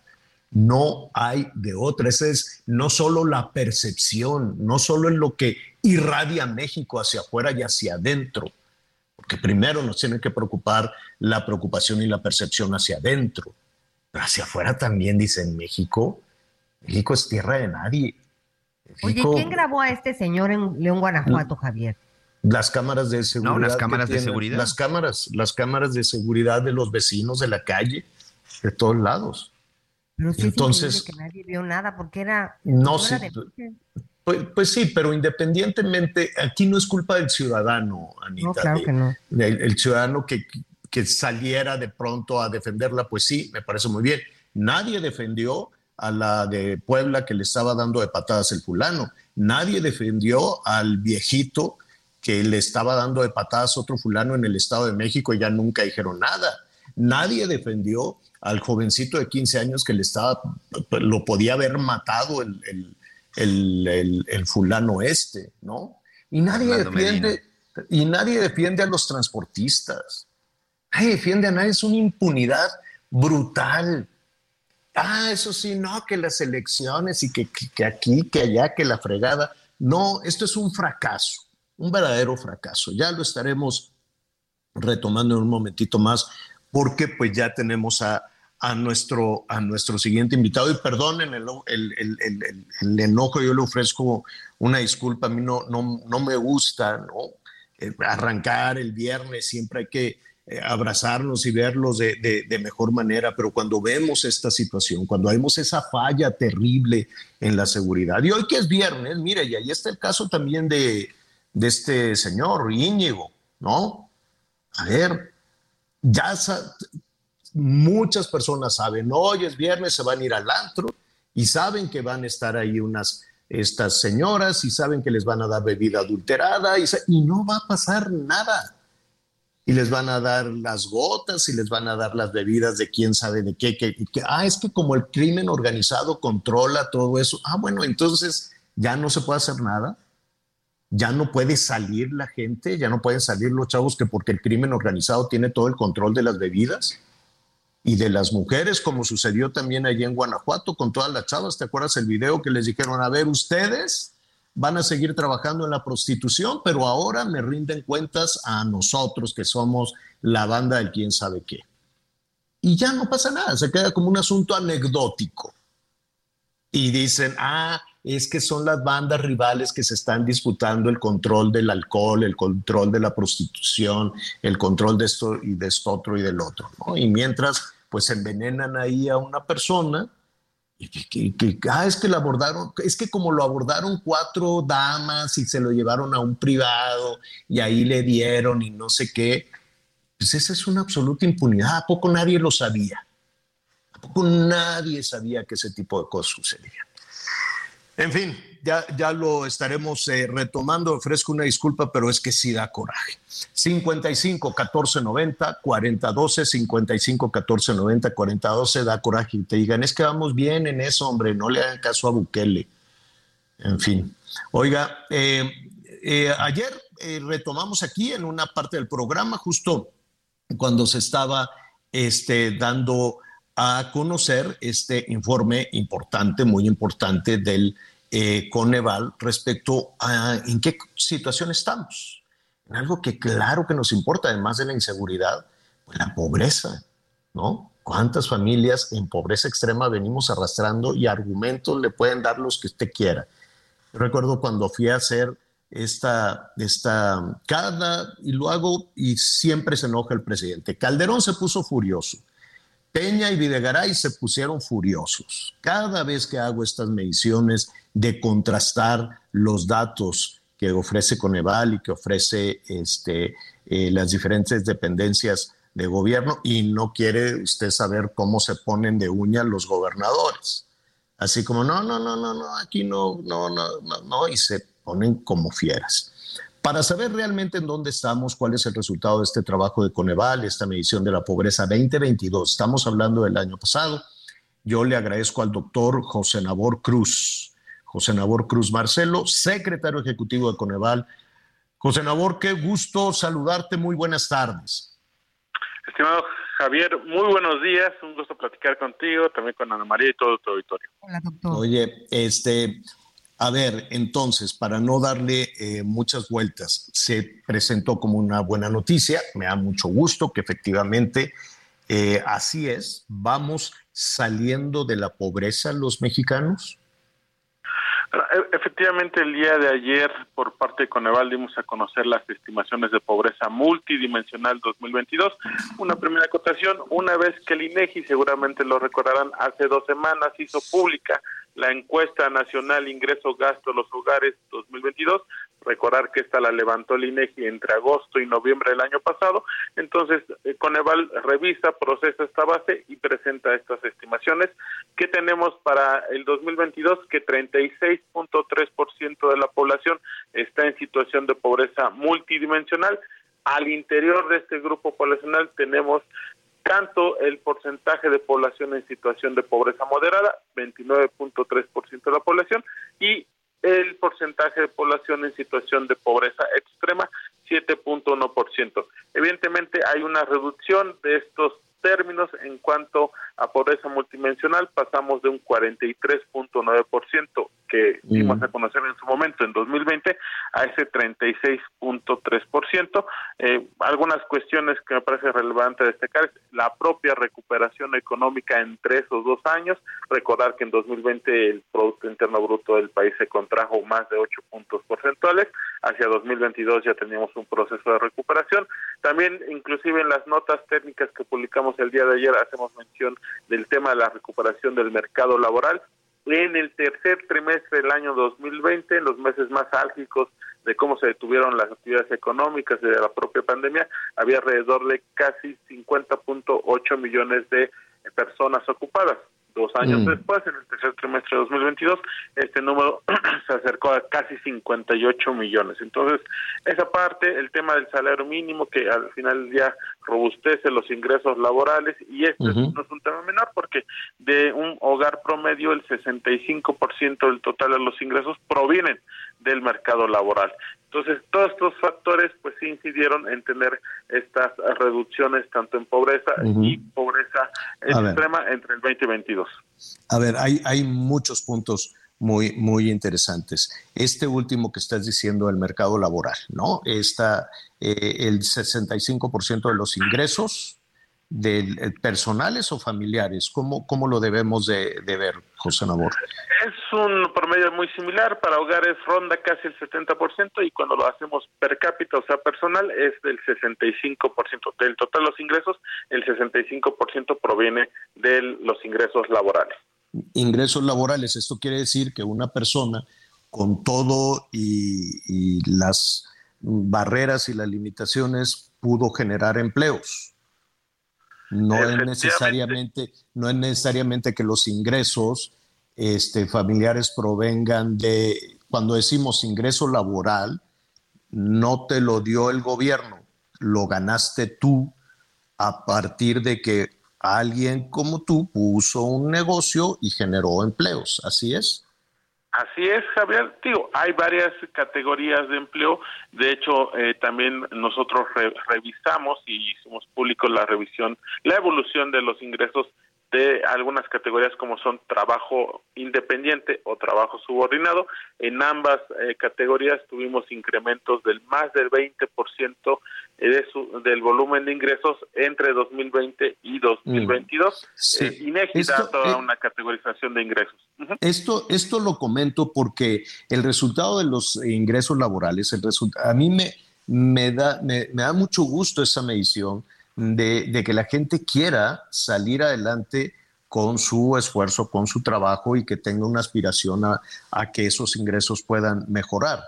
No hay de otra. Esa es no solo la percepción, no solo en lo que irradia México hacia afuera y hacia adentro, porque primero nos tiene que preocupar la preocupación y la percepción hacia adentro, pero hacia afuera también, dice en México, México es tierra de nadie. Oye, ¿quién grabó a este señor en León, Guanajuato, Javier? Las cámaras de seguridad. No, las cámaras de seguridad. Las cámaras, las cámaras de seguridad de los vecinos de la calle, de todos lados. Pero sí, Entonces, que nadie vio nada porque era. No, sí. Pues, pues, sí, pero independientemente, aquí no es culpa del ciudadano, Anita. No, claro que no. el, ciudadano que, que saliera de pronto a defenderla, pues sí, me parece muy bien. Nadie defendió a la de Puebla que le estaba dando de patadas el fulano. Nadie defendió al viejito que le estaba dando de patadas otro fulano en el Estado de México y ya nunca dijeron nada. Nadie defendió al jovencito de 15 años que le estaba, lo podía haber matado el, el, fulano este, ¿no? Y nadie defiende, y nadie defiende a los transportistas. Nadie defiende a nadie, es una impunidad brutal. Ah, eso sí, no, que las elecciones y que, que, aquí, que allá, que la fregada. No, esto es un fracaso, un verdadero fracaso. Ya lo estaremos retomando en un momentito más porque pues ya tenemos a, a nuestro, a nuestro siguiente invitado. Y perdonen el, enojo, yo le ofrezco una disculpa. A mí no, no, no me gusta. Eh, arrancar el viernes, siempre hay que eh, abrazarnos y verlos de, de, de, mejor manera, pero cuando vemos esta situación, cuando vemos esa falla terrible en la seguridad, y hoy que es viernes, mire, y ahí está el caso también de, de este señor Íñigo, ¿no? A ver, ya muchas personas saben, hoy es viernes, se van a ir al antro y saben que van a estar ahí unas estas señoras y saben que les van a dar bebida adulterada y, y no va a pasar nada. Y les van a dar las gotas y les van a dar las bebidas de quién sabe de qué. Que, que, ah, es que como el crimen organizado controla todo eso. Ah, bueno, entonces ya no se puede hacer nada. Ya no puede salir la gente, ya no pueden salir los chavos que porque el crimen organizado tiene todo el control de las bebidas y de las mujeres, como sucedió también allí en Guanajuato con todas las chavas. ¿Te acuerdas el video que les dijeron, a ver, ustedes van a seguir trabajando en la prostitución, pero ahora me rinden cuentas a nosotros que somos la banda del quién sabe qué? Y ya no pasa nada, se queda como un asunto anecdótico. Y dicen, ah, es que son las bandas rivales que se están disputando el control del alcohol, el control de la prostitución, el control de esto y de esto otro y del otro. Y mientras pues envenenan ahí a una persona que, ah, es que lo abordaron, es que como lo abordaron cuatro damas y se lo llevaron a un privado y ahí le dieron y no sé qué, pues esa es una absoluta impunidad. ¿A poco nadie lo sabía? ¿A poco nadie sabía que ese tipo de cosas sucedían? En fin, ya, lo estaremos eh, retomando. Ofrezco una disculpa, pero es que sí da coraje. 55 14 90 40 12, 55 14 90 40 12, da coraje y te digan, es que vamos bien en eso, hombre, no le hagan caso a Bukele. En fin, oiga, eh, eh, ayer retomamos aquí en una parte del programa, justo cuando se estaba este, dando a conocer este informe importante, muy importante del eh, Coneval respecto a en qué situación estamos. En algo que claro que nos importa, además de la inseguridad, pues la pobreza, ¿no? ¿Cuántas familias en pobreza extrema venimos arrastrando y argumentos le pueden dar los que usted quiera? recuerdo cuando fui a hacer esta, esta, cada, y lo hago y siempre se enoja el presidente. Calderón se puso furioso Peña y Videgaray se pusieron furiosos. Cada vez que hago estas mediciones de contrastar los datos que ofrece Coneval y que ofrece este, eh, las diferentes dependencias de gobierno y no quiere usted saber cómo se ponen de uña los gobernadores. Así como, no, no, no, no, no, aquí no, no, no, no, no, y se ponen como fieras. Para saber realmente en dónde estamos, cuál es el resultado de este trabajo de Coneval, esta medición de la pobreza 2022, estamos hablando del año pasado, yo le agradezco al doctor José Nabor Cruz, José Nabor Cruz Marcelo, secretario ejecutivo de Coneval. José Nabor, qué gusto saludarte, muy buenas tardes. Estimado Javier, muy buenos días, un gusto platicar contigo, también con Ana María y todo tu auditorio. Hola, doctor. Oye, este, a ver, entonces, para no darle eh, muchas vueltas, se presentó como una buena noticia. Me da mucho gusto que efectivamente eh, así es. Vamos saliendo de la pobreza los mexicanos. E, efectivamente, el día de ayer, por parte de Coneval, dimos a conocer las estimaciones de pobreza multidimensional 2022. Una primera acotación, una vez que el INEGI, seguramente lo recordarán, hace dos semanas hizo pública la encuesta nacional ingreso-gasto de los hogares 2022. Recordar que esta la levantó el INEGI entre agosto y noviembre del año pasado. Entonces, eh, Coneval revisa, procesa esta base y presenta estas estimaciones. ¿Qué tenemos para el 2022? Que 36.3% de la población está en situación de pobreza multidimensional. Al interior de este grupo poblacional tenemos tanto el porcentaje de población en situación de pobreza moderada, 29.3% de la población, y el porcentaje de población en situación de pobreza extrema, 7.1%. Evidentemente hay una reducción de estos términos en cuanto a pobreza multidimensional, pasamos de un 43.9% que dimos a conocer en su momento en 2020 a ese 36.3%. Eh, algunas cuestiones que me parece relevante destacar es la propia recuperación económica entre esos dos años. Recordar que en 2020 el Producto Interno Bruto del país se contrajo más de 8 puntos porcentuales. Hacia 2022 ya teníamos un proceso de recuperación. También, inclusive en las notas técnicas que publicamos el día de ayer, hacemos mención del tema de la recuperación del mercado laboral en el tercer trimestre del año 2020, en los meses más álgicos de cómo se detuvieron las actividades económicas de la propia pandemia, había alrededor de casi 50.8 millones de personas ocupadas. Dos años Mm. después, en el tercer trimestre de 2022, este número se acercó a casi 58 millones. Entonces, esa parte, el tema del salario mínimo, que al final del día robustece los ingresos laborales, y este no es un tema menor, porque de un hogar promedio, el 65% del total de los ingresos provienen del mercado laboral. Entonces, todos estos factores, pues incidieron en tener estas reducciones tanto en pobreza y pobreza extrema entre el 20 y 22. A ver, hay, hay muchos puntos muy, muy interesantes. Este último que estás diciendo del mercado laboral, ¿no? Está eh, el 65% de los ingresos del eh, personales o familiares. ¿Cómo, cómo lo debemos de, de ver, José Nabor? Es un promedio muy similar, para hogares ronda casi el 70% y cuando lo hacemos per cápita, o sea, personal, es del 65%. Del total de los ingresos, el 65% proviene de los ingresos laborales. Ingresos laborales, esto quiere decir que una persona con todo y, y las barreras y las limitaciones pudo generar empleos. No es necesariamente, no es necesariamente que los ingresos este, familiares provengan de, cuando decimos ingreso laboral, no te lo dio el gobierno, lo ganaste tú a partir de que alguien como tú puso un negocio y generó empleos. ¿Así es? Así es, Javier. Digo, hay varias categorías de empleo. De hecho, eh, también nosotros re- revisamos y hicimos público la revisión, la evolución de los ingresos de algunas categorías como son trabajo independiente o trabajo subordinado. En ambas eh, categorías tuvimos incrementos del más del 20% de su, del volumen de ingresos entre 2020 y 2022. Sí. Eh, INEGI da Esto, toda eh, una categorización de ingresos. Esto, esto lo comento porque el resultado de los ingresos laborales, el resulta- a mí me, me, da, me, me da mucho gusto esa medición de, que la gente quiera salir adelante con su esfuerzo, con su trabajo y que tenga una aspiración a, que esos ingresos puedan mejorar.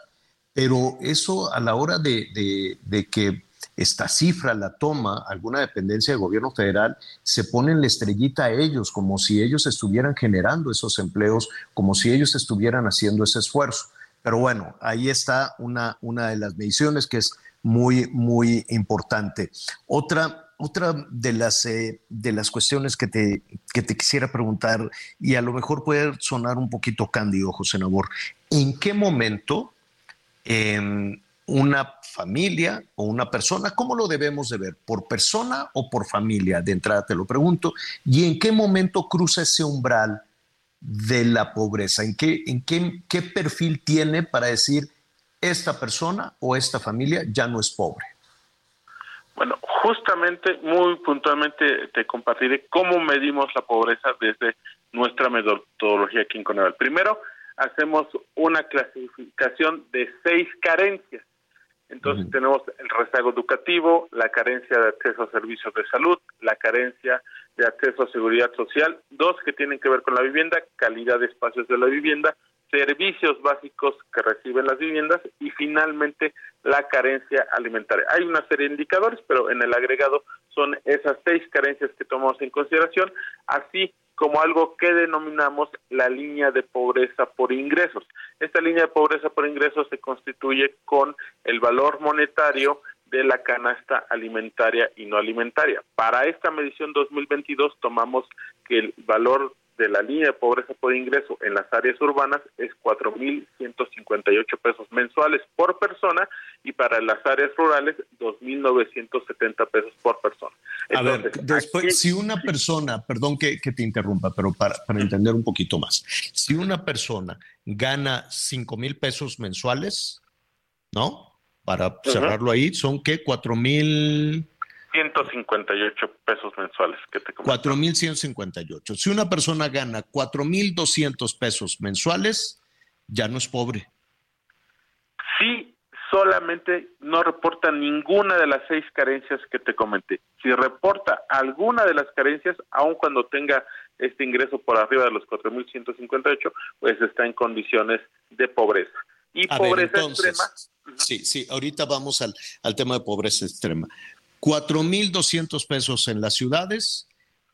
Pero eso a la hora de que esta cifra la toma alguna dependencia del gobierno federal, se ponen la estrellita a ellos, como si ellos estuvieran generando esos empleos, como si ellos estuvieran haciendo ese esfuerzo. Pero bueno, ahí está una, una de las mediciones que es muy, muy importante. Otra, otra de, las, eh, de las cuestiones que te, que te quisiera preguntar, y a lo mejor puede sonar un poquito cándido, José Nabor, ¿en qué momento em, una familia o una persona, ¿cómo lo debemos de ver? ¿Por persona o por familia? De entrada te lo pregunto. ¿Y en qué momento cruza ese umbral de la pobreza? ¿En qué, en qué, qué perfil tiene para decir esta persona o esta familia ya no es pobre? Bueno, justamente, muy puntualmente te compartiré cómo medimos la pobreza desde nuestra metodología aquí en Coneval. Primero, hacemos una clasificación de seis carencias. Entonces tenemos el rezago educativo, la carencia de acceso a servicios de salud, la carencia de acceso a seguridad social, dos que tienen que ver con la vivienda, calidad de espacios de la vivienda, servicios básicos que reciben las viviendas y finalmente la carencia alimentaria. Hay una serie de indicadores, pero en el agregado son esas seis carencias que tomamos en consideración, así como algo que denominamos la línea de pobreza por ingresos. Esta línea de pobreza por ingresos se constituye con el valor monetario de la canasta alimentaria y no alimentaria. Para esta medición 2022 tomamos que el valor de la línea de pobreza por ingreso en las áreas urbanas es 4.158 pesos mensuales por persona y para las áreas rurales 2.970 pesos por persona. A A ver, después, si una persona, perdón que, te interrumpa, pero para, entender un poquito más, si una persona gana 5 mil pesos mensuales, ¿no? Para cerrarlo ahí, son qué, 4 mil... 158 pesos mensuales que te 4.158. Si una persona gana 4.200 pesos mensuales, ya no es pobre. Sí, solamente no reporta ninguna de las seis carencias que te comenté. Si reporta alguna de las carencias, aun cuando tenga este ingreso por arriba de los 4.158, pues está en condiciones de pobreza. Y pobreza extrema. Sí, sí, ahorita vamos al, al tema de pobreza extrema. 4.200 pesos en las ciudades,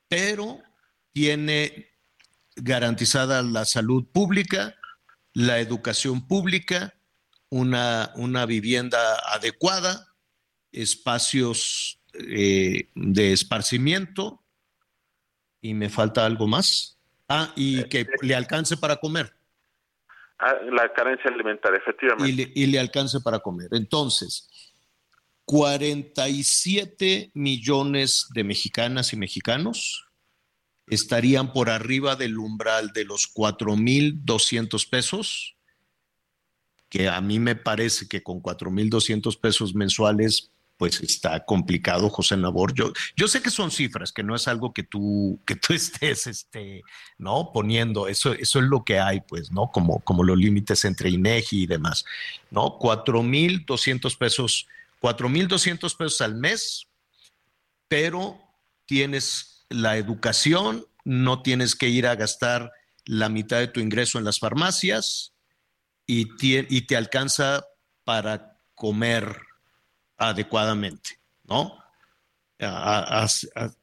pero tiene garantizada la salud pública, la educación pública, una, una vivienda adecuada, espacios eh, de esparcimiento y me falta algo más. Ah, y que le alcance para comer. Ah, la carencia alimentaria, efectivamente. Y le, y le alcance para comer. Entonces, 47 millones de mexicanas y mexicanos estarían por arriba del umbral de los 4.200 pesos, que a mí me parece que con 4.200 pesos mensuales pues está complicado, José Nabor. Yo, yo sé que son cifras, que no es algo que tú, que tú estés, este, ¿no? Poniendo, eso, eso es lo que hay, pues, ¿no? Como, como los límites entre INEGI y demás, ¿no? 4.200 pesos 4.200 pesos al mes, pero tienes la educación, no tienes que ir a gastar la mitad de tu ingreso en las farmacias y te, alcanza para comer adecuadamente, ¿no?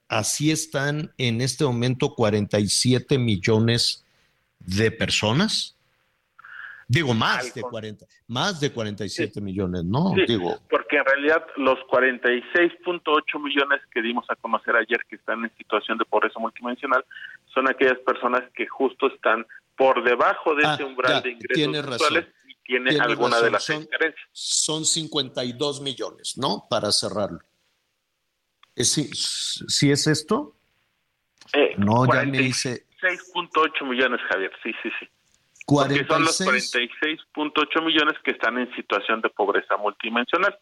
Así están en este momento 47 millones de personas Digo, más de 40, más de 47 millones, ¿no? Digo. Porque en realidad los 46.8 millones que dimos a conocer ayer que están en situación de pobreza multidimensional son aquellas personas que justo están por debajo de ah, ese umbral de ingresos mensuales y tiene alguna de las son, Son 52 millones, ¿no? Para cerrarlo. ¿Sí, es esto? Eh, no, ya me dice... 6.8 millones, Javier, sí, sí, sí. Porque son los 46.8 millones que están en situación de pobreza multidimensional.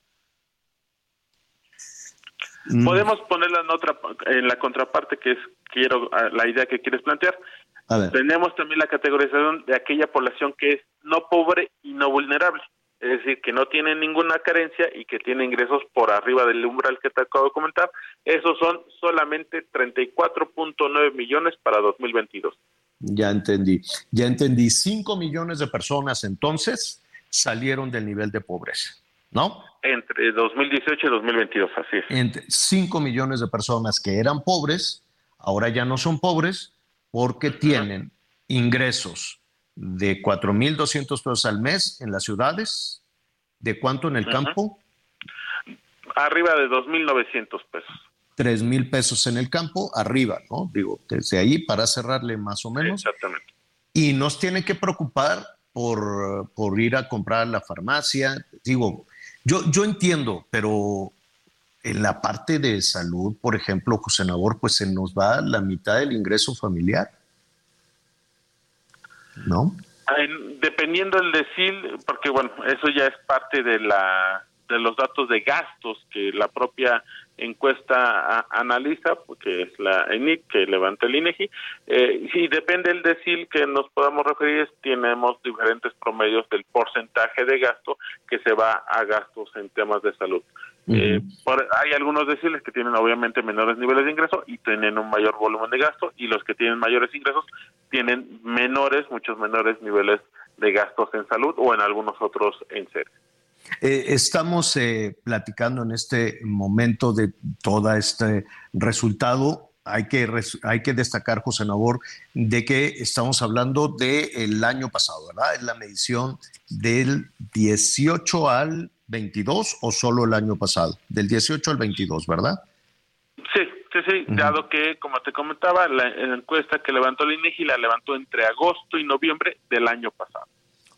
Mm. Podemos ponerla en otra, en la contraparte que es quiero la idea que quieres plantear. Tenemos también la categorización de aquella población que es no pobre y no vulnerable, es decir, que no tiene ninguna carencia y que tiene ingresos por arriba del umbral que te acabo de comentar. Esos son solamente 34.9 millones para 2022. Ya entendí. Ya entendí. Cinco millones de personas entonces salieron del nivel de pobreza, ¿no? Entre 2018 y 2022, así es. Entre cinco millones de personas que eran pobres, ahora ya no son pobres porque tienen ingresos de 4.200 pesos al mes en las ciudades. ¿De cuánto en el campo? Arriba de 2.900 pesos. 3 mil pesos en el campo, arriba, ¿no? Digo, desde ahí para cerrarle más o menos. Exactamente. Y nos tiene que preocupar por, por ir a comprar a la farmacia. Digo, yo, yo entiendo, pero en la parte de salud, por ejemplo, José Nabor, pues se nos va la mitad del ingreso familiar. ¿No? Dependiendo del decil, porque bueno, eso ya es parte de la de los datos de gastos que la propia encuesta analiza, que es la ENIC que levanta el INEGI, eh, y depende del decil que nos podamos referir, tenemos diferentes promedios del porcentaje de gasto que se va a gastos en temas de salud. Eh, hay algunos deciles que tienen obviamente menores niveles de ingreso y tienen un mayor volumen de gasto y los que tienen mayores ingresos tienen menores, muchos menores niveles de gastos en salud o en algunos otros enseres. Eh, estamos eh, platicando en este momento de todo este resultado. Hay que, hay que destacar, José Nabor, de que estamos hablando del año pasado, ¿verdad? Es la medición del 18 al 22 o solo el año pasado, del 18 al 22, ¿verdad? Sí, sí, sí, dado que, como te comentaba, la, encuesta que levantó el INEGI la levantó entre agosto y noviembre del año pasado.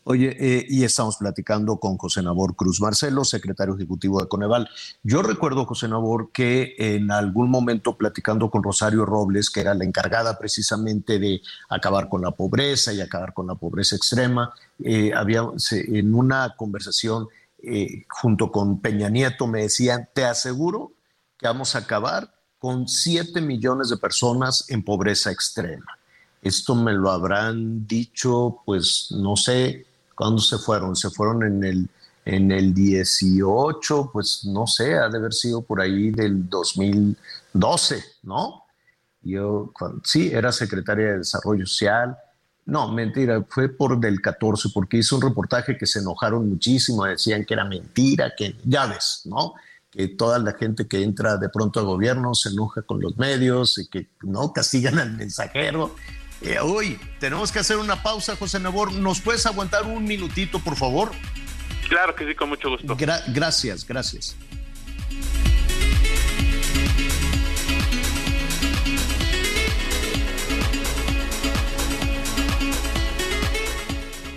Oye, eh, y estamos platicando con José Nabor Cruz Marcelo, secretario ejecutivo de Coneval. Yo recuerdo, José Nabor, que en algún momento platicando con Rosario Robles, que era la encargada precisamente de acabar con la pobreza y acabar con la pobreza extrema, eh, había en una conversación eh, junto con Peña Nieto me decían, te aseguro que vamos a acabar con 7 millones de personas en pobreza extrema. Esto me lo habrán dicho, pues no sé, ¿Cuándo se fueron? Se fueron en el, en el 18, pues no sé, ha de haber sido por ahí del 2012, ¿no? Yo, sí, era secretaria de Desarrollo Social. No, mentira, fue por del 14, porque hizo un reportaje que se enojaron muchísimo, decían que era mentira, que ya ves, ¿no? Que toda la gente que entra de pronto al gobierno se enoja con los medios y que no castigan al mensajero eh, hoy tenemos que hacer una pausa, José Nebor. ¿Nos puedes aguantar un minutito, por favor? Claro que sí, con mucho gusto. gracias, gracias.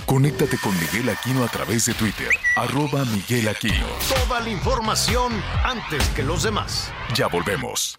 Conéctate con Miguel Aquino a través de Twitter, arroba Miguel Aquino. Toda la información antes que los demás. Ya volvemos.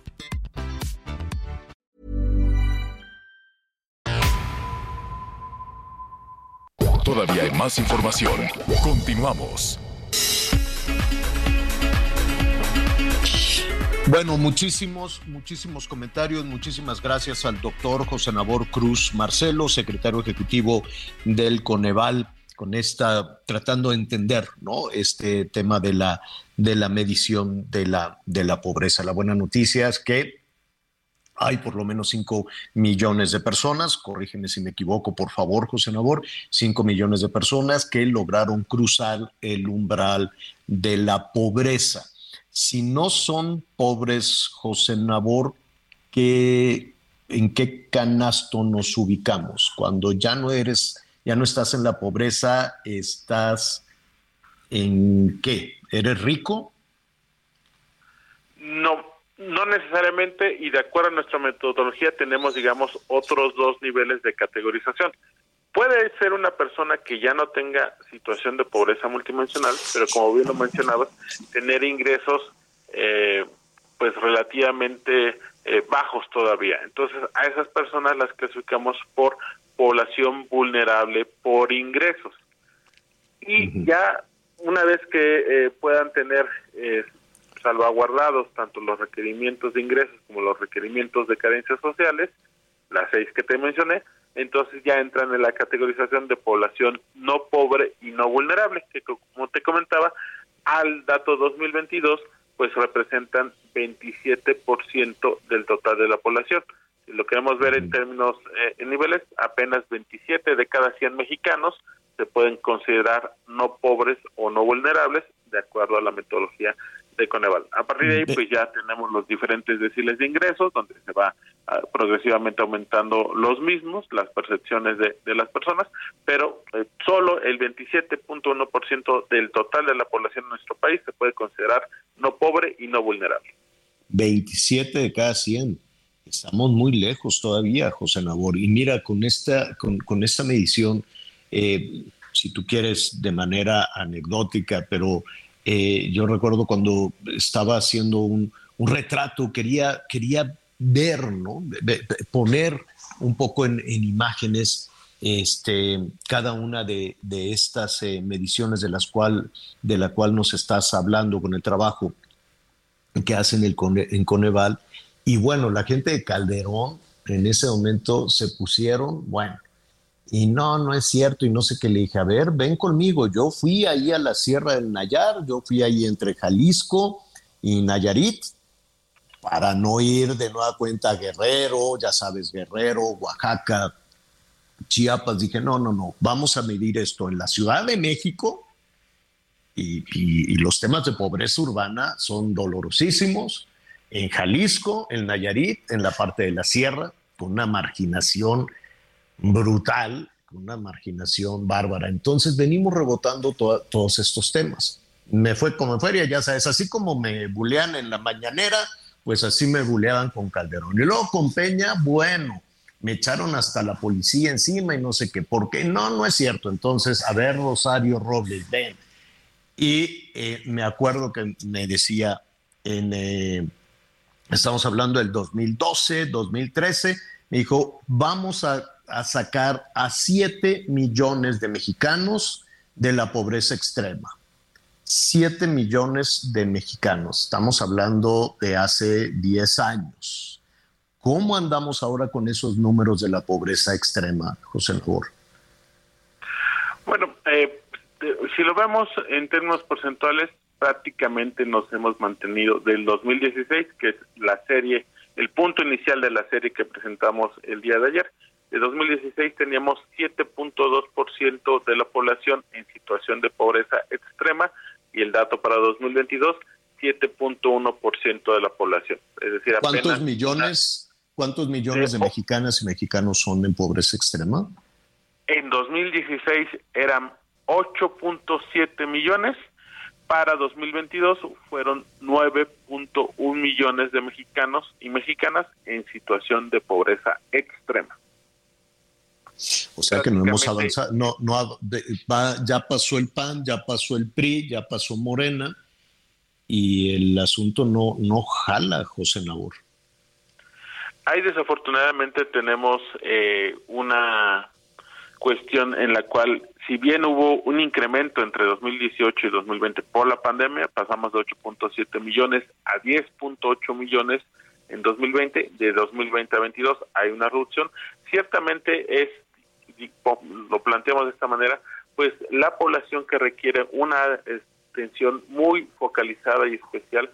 Todavía hay más información. Continuamos. Bueno, muchísimos, muchísimos comentarios. Muchísimas gracias al doctor José Nabor Cruz Marcelo, secretario ejecutivo del Coneval, con esta, tratando de entender, ¿no? Este tema de la, de la medición de la, de la pobreza. La buena noticia es que hay por lo menos 5 millones de personas, corrígeme si me equivoco, por favor, José Nabor, 5 millones de personas que lograron cruzar el umbral de la pobreza. Si no son pobres, José Nabor, ¿qué, ¿en qué canasto nos ubicamos? Cuando ya no eres, ya no estás en la pobreza, estás en qué? ¿Eres rico? No, no necesariamente, y de acuerdo a nuestra metodología tenemos, digamos, otros dos niveles de categorización. Puede ser una persona que ya no tenga situación de pobreza multidimensional, pero como bien lo mencionabas, tener ingresos eh, pues relativamente eh, bajos todavía. Entonces, a esas personas las clasificamos por población vulnerable por ingresos. Y ya una vez que eh, puedan tener salvaguardados tanto los requerimientos de ingresos como los requerimientos de carencias sociales, las seis que te mencioné, entonces ya entran en la categorización de población no pobre y no vulnerable, que como te comentaba, al dato 2022, pues representan 27% del total de la población. Si lo queremos ver en términos eh, en niveles, apenas 27 de cada 100 mexicanos se pueden considerar no pobres o no vulnerables, de acuerdo a la metodología de Coneval. A partir de ahí, pues ya tenemos los diferentes deciles de ingresos, donde se va ah, progresivamente aumentando los mismos, las percepciones de, las personas, pero eh, solo el 27.1% del total de la población de nuestro país se puede considerar no pobre y no vulnerable. 27 de cada 100. Estamos muy lejos todavía, José Nabor. Y mira, con esta, con, esta medición, eh, si tú quieres de manera anecdótica, pero eh, yo recuerdo cuando estaba haciendo un, retrato, quería, quería ver, poner un poco en, imágenes este, cada una de, estas eh, mediciones de, las cual, de la cual nos estás hablando con el trabajo que hacen en Coneval. Y bueno, la gente de Calderón en ese momento se pusieron, bueno, y no, no es cierto, y no sé qué le dije, a ver, ven conmigo, yo fui ahí a la Sierra del Nayar, yo fui ahí entre Jalisco y Nayarit, para no ir de nueva cuenta a Guerrero, ya sabes, Guerrero, Oaxaca, Chiapas, dije, no, no, no, vamos a medir esto en la Ciudad de México y, los temas de pobreza urbana son dolorosísimos. En Jalisco, en Nayarit, en la parte de la sierra, con una marginación brutal, una marginación bárbara. Entonces venimos rebotando todos estos temas. Me fue como feria, ya sabes, así como me bulean en la mañanera, pues así me buleaban con Calderón. Y luego con Peña, bueno, me echaron hasta la policía encima y no sé qué, ¿por qué? No, no es cierto. Entonces, a ver, Rosario Robles, ven. Y eh, me acuerdo que me decía, en, eh, estamos hablando del 2012, 2013, me dijo, vamos a, a sacar a 7 millones de mexicanos de la pobreza extrema. 7 millones de mexicanos. Estamos hablando de hace 10 años. ¿Cómo andamos ahora con esos números de la pobreza extrema, José Nabor? Bueno, eh, si lo vemos en términos porcentuales, prácticamente nos hemos mantenido del 2016, que es la serie, el punto inicial de la serie que presentamos el día de ayer. De 2016 teníamos 7.2% de la población en situación de pobreza extrema y el dato para 2022 7.1% de la población. Es decir, ¿cuántos millones cuántos millones de mexicanas y mexicanos son en pobreza extrema? En 2016 eran 8.7 millones, para 2022 fueron 9.1 millones de mexicanos y mexicanas en situación de pobreza extrema. O sea que no hemos avanzado, no, no ya pasó el PAN, ya pasó el PRI, ya pasó Morena y el asunto no, no jala, José Nabor. Ahí desafortunadamente tenemos eh, una cuestión en la cual, si bien hubo un incremento entre 2018 y 2020 por la pandemia, pasamos de 8.7 millones a 10.8 millones en 2020, de 2020 a 22 hay una reducción. Ciertamente es lo planteamos de esta manera, pues la población que requiere una atención muy focalizada y especial,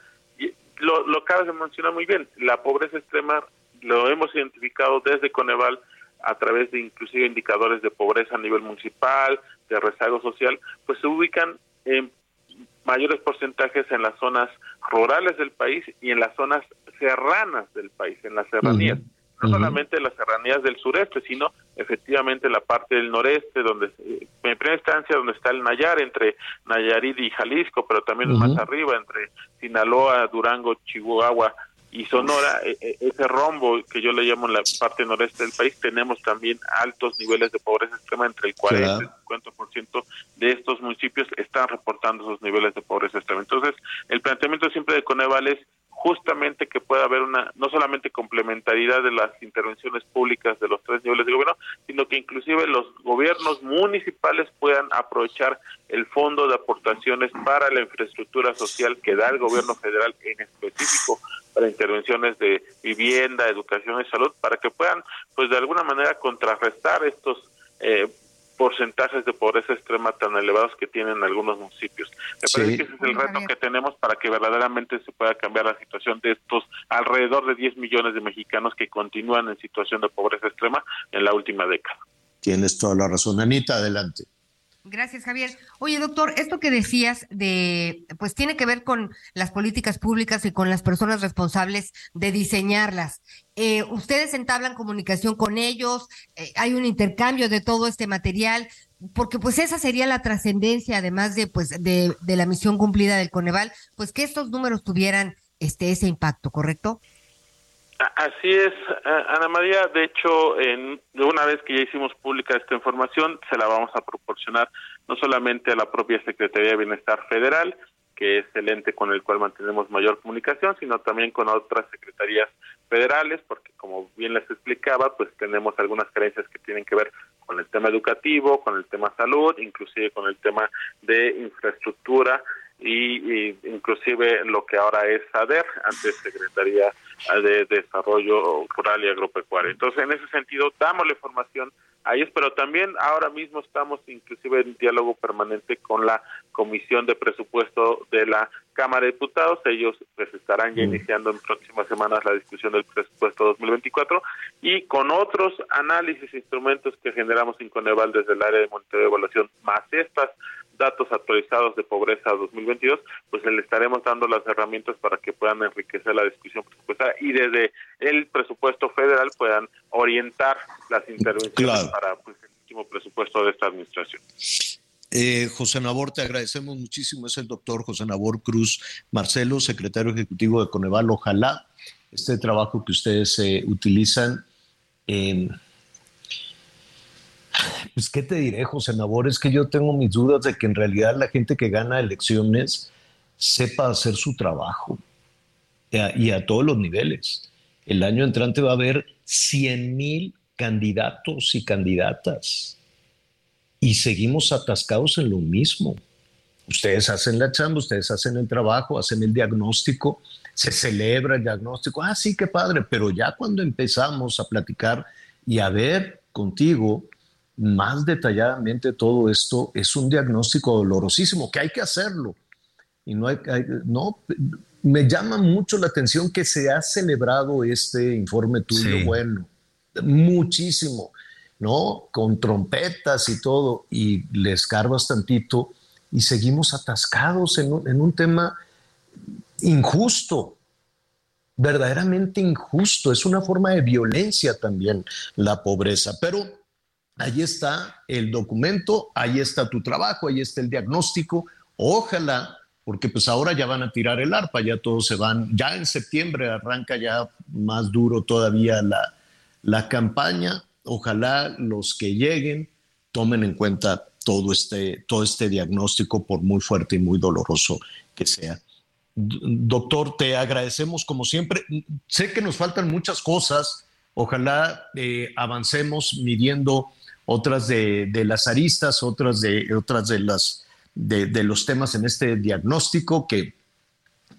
lo, lo acabas de mencionar muy bien, la pobreza extrema lo hemos identificado desde Coneval a través de inclusive indicadores de pobreza a nivel municipal, de rezago social, pues se ubican en mayores porcentajes en las zonas rurales del país y en las zonas serranas del país, en las serranías no solamente las serranías del sureste, sino efectivamente la parte del noreste, donde en primera instancia donde está el Nayar, entre Nayarit y Jalisco, pero también más arriba, entre Sinaloa, Durango, Chihuahua y Sonora, e, e, ese rombo que yo le llamo la parte noreste del país, tenemos también altos niveles de pobreza extrema, entre el 40 y el 50% de estos municipios están reportando esos niveles de pobreza extrema. Entonces, el planteamiento siempre de Coneval es justamente que pueda haber una no solamente complementariedad de las intervenciones públicas de los tres niveles de gobierno, sino que inclusive los gobiernos municipales puedan aprovechar el fondo de aportaciones para la infraestructura social que da el gobierno federal en específico para intervenciones de vivienda, educación y salud, para que puedan, pues de alguna manera contrarrestar estos eh, porcentajes de pobreza extrema tan elevados que tienen algunos municipios. Me parece que ese es el reto que tenemos para que verdaderamente se pueda cambiar la situación de estos alrededor de 10 millones de mexicanos que continúan en situación de pobreza extrema en la última década. Tienes toda la razón. Anita, adelante. Gracias, Javier. Oye, doctor, esto que decías de, pues tiene que ver con las políticas públicas y con las personas responsables de diseñarlas. Eh, ustedes entablan comunicación con ellos, eh, hay un intercambio de todo este material, porque pues esa sería la trascendencia, además de, pues, de, de la misión cumplida del Coneval, pues que estos números tuvieran este, ese impacto, ¿correcto? Así es, Ana María. De hecho, en, una vez que ya hicimos pública esta información, se la vamos a proporcionar no solamente a la propia Secretaría de Bienestar Federal, que es el ente con el cual mantenemos mayor comunicación, sino también con otras secretarías federales, porque como bien les explicaba, pues tenemos algunas carencias que tienen que ver con el tema educativo, con el tema salud, inclusive con el tema de infraestructura y, inclusive lo que ahora es SADER, antes Secretaría de Desarrollo Rural y Agropecuario. Entonces, en ese sentido, damos la información a ellos, pero también ahora mismo estamos inclusive en diálogo permanente con la Comisión de Presupuesto de la Cámara de Diputados. Ellos pues estarán ya iniciando en próximas semanas la discusión del presupuesto 2024 y con otros análisis e instrumentos que generamos en Coneval desde el área de monitoreo de evaluación, más estas datos actualizados de pobreza 2022, pues le estaremos dando las herramientas para que puedan enriquecer la discusión presupuestaria y desde el presupuesto federal puedan orientar las intervenciones para pues, el último presupuesto de esta administración. Eh, José Nabor, te agradecemos muchísimo. Es el doctor José Nabor Cruz Marcelo, secretario ejecutivo de Coneval. Ojalá este trabajo que ustedes eh, utilizan en pues, ¿qué te diré, José Nabor? Es que yo tengo mis dudas de que en realidad la gente que gana elecciones sepa hacer su trabajo y a, todos los niveles. El año entrante va a haber 100 mil candidatos y candidatas y seguimos atascados en lo mismo. Ustedes hacen la chamba, ustedes hacen el trabajo, hacen el diagnóstico, se celebra el diagnóstico. Ah, sí, qué padre, pero ya cuando empezamos a platicar y a ver contigo más detalladamente todo esto, es un diagnóstico dolorosísimo, que hay que hacerlo. Y no hay, no, me llama mucho la atención que se ha celebrado este informe tuyo, bueno, muchísimo, ¿no? Con trompetas y todo, y le escarbas tantito y seguimos atascados en un, en un tema injusto, verdaderamente injusto, es una forma de violencia también la pobreza, pero Ahí está el documento, ahí está tu trabajo, ahí está el diagnóstico. Ojalá, porque pues ahora ya van a tirar el arpa, ya todos se van, ya en septiembre arranca ya más duro todavía la, la campaña. Ojalá los que lleguen tomen en cuenta todo este, todo este diagnóstico, por muy fuerte y muy doloroso que sea. Doctor, te agradecemos como siempre. Sé que nos faltan muchas cosas. Ojalá eh, avancemos midiendo otras de, las aristas, otras de, otras de, las, de, los temas en este diagnóstico que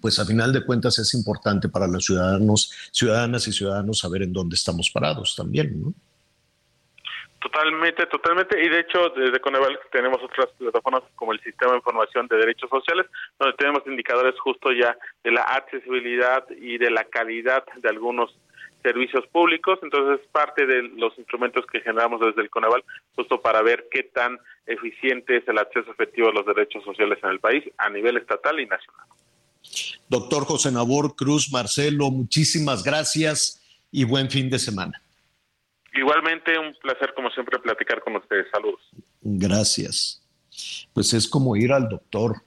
pues a final de cuentas es importante para los ciudadanos, ciudadanas y ciudadanos saber en dónde estamos parados también, ¿no? Totalmente, totalmente. Y de hecho, desde Coneval tenemos otras plataformas como el Sistema de Información de Derechos Sociales, donde tenemos indicadores justo ya de la accesibilidad y de la calidad de algunos servicios públicos, entonces parte de los instrumentos que generamos desde el Coneval, justo para ver qué tan eficiente es el acceso efectivo a los derechos sociales en el país a nivel estatal y nacional. Doctor José Nabor Cruz Marcelo, muchísimas gracias y buen fin de semana. Igualmente, un placer como siempre platicar con ustedes. Saludos. Gracias. Pues es como ir al doctor.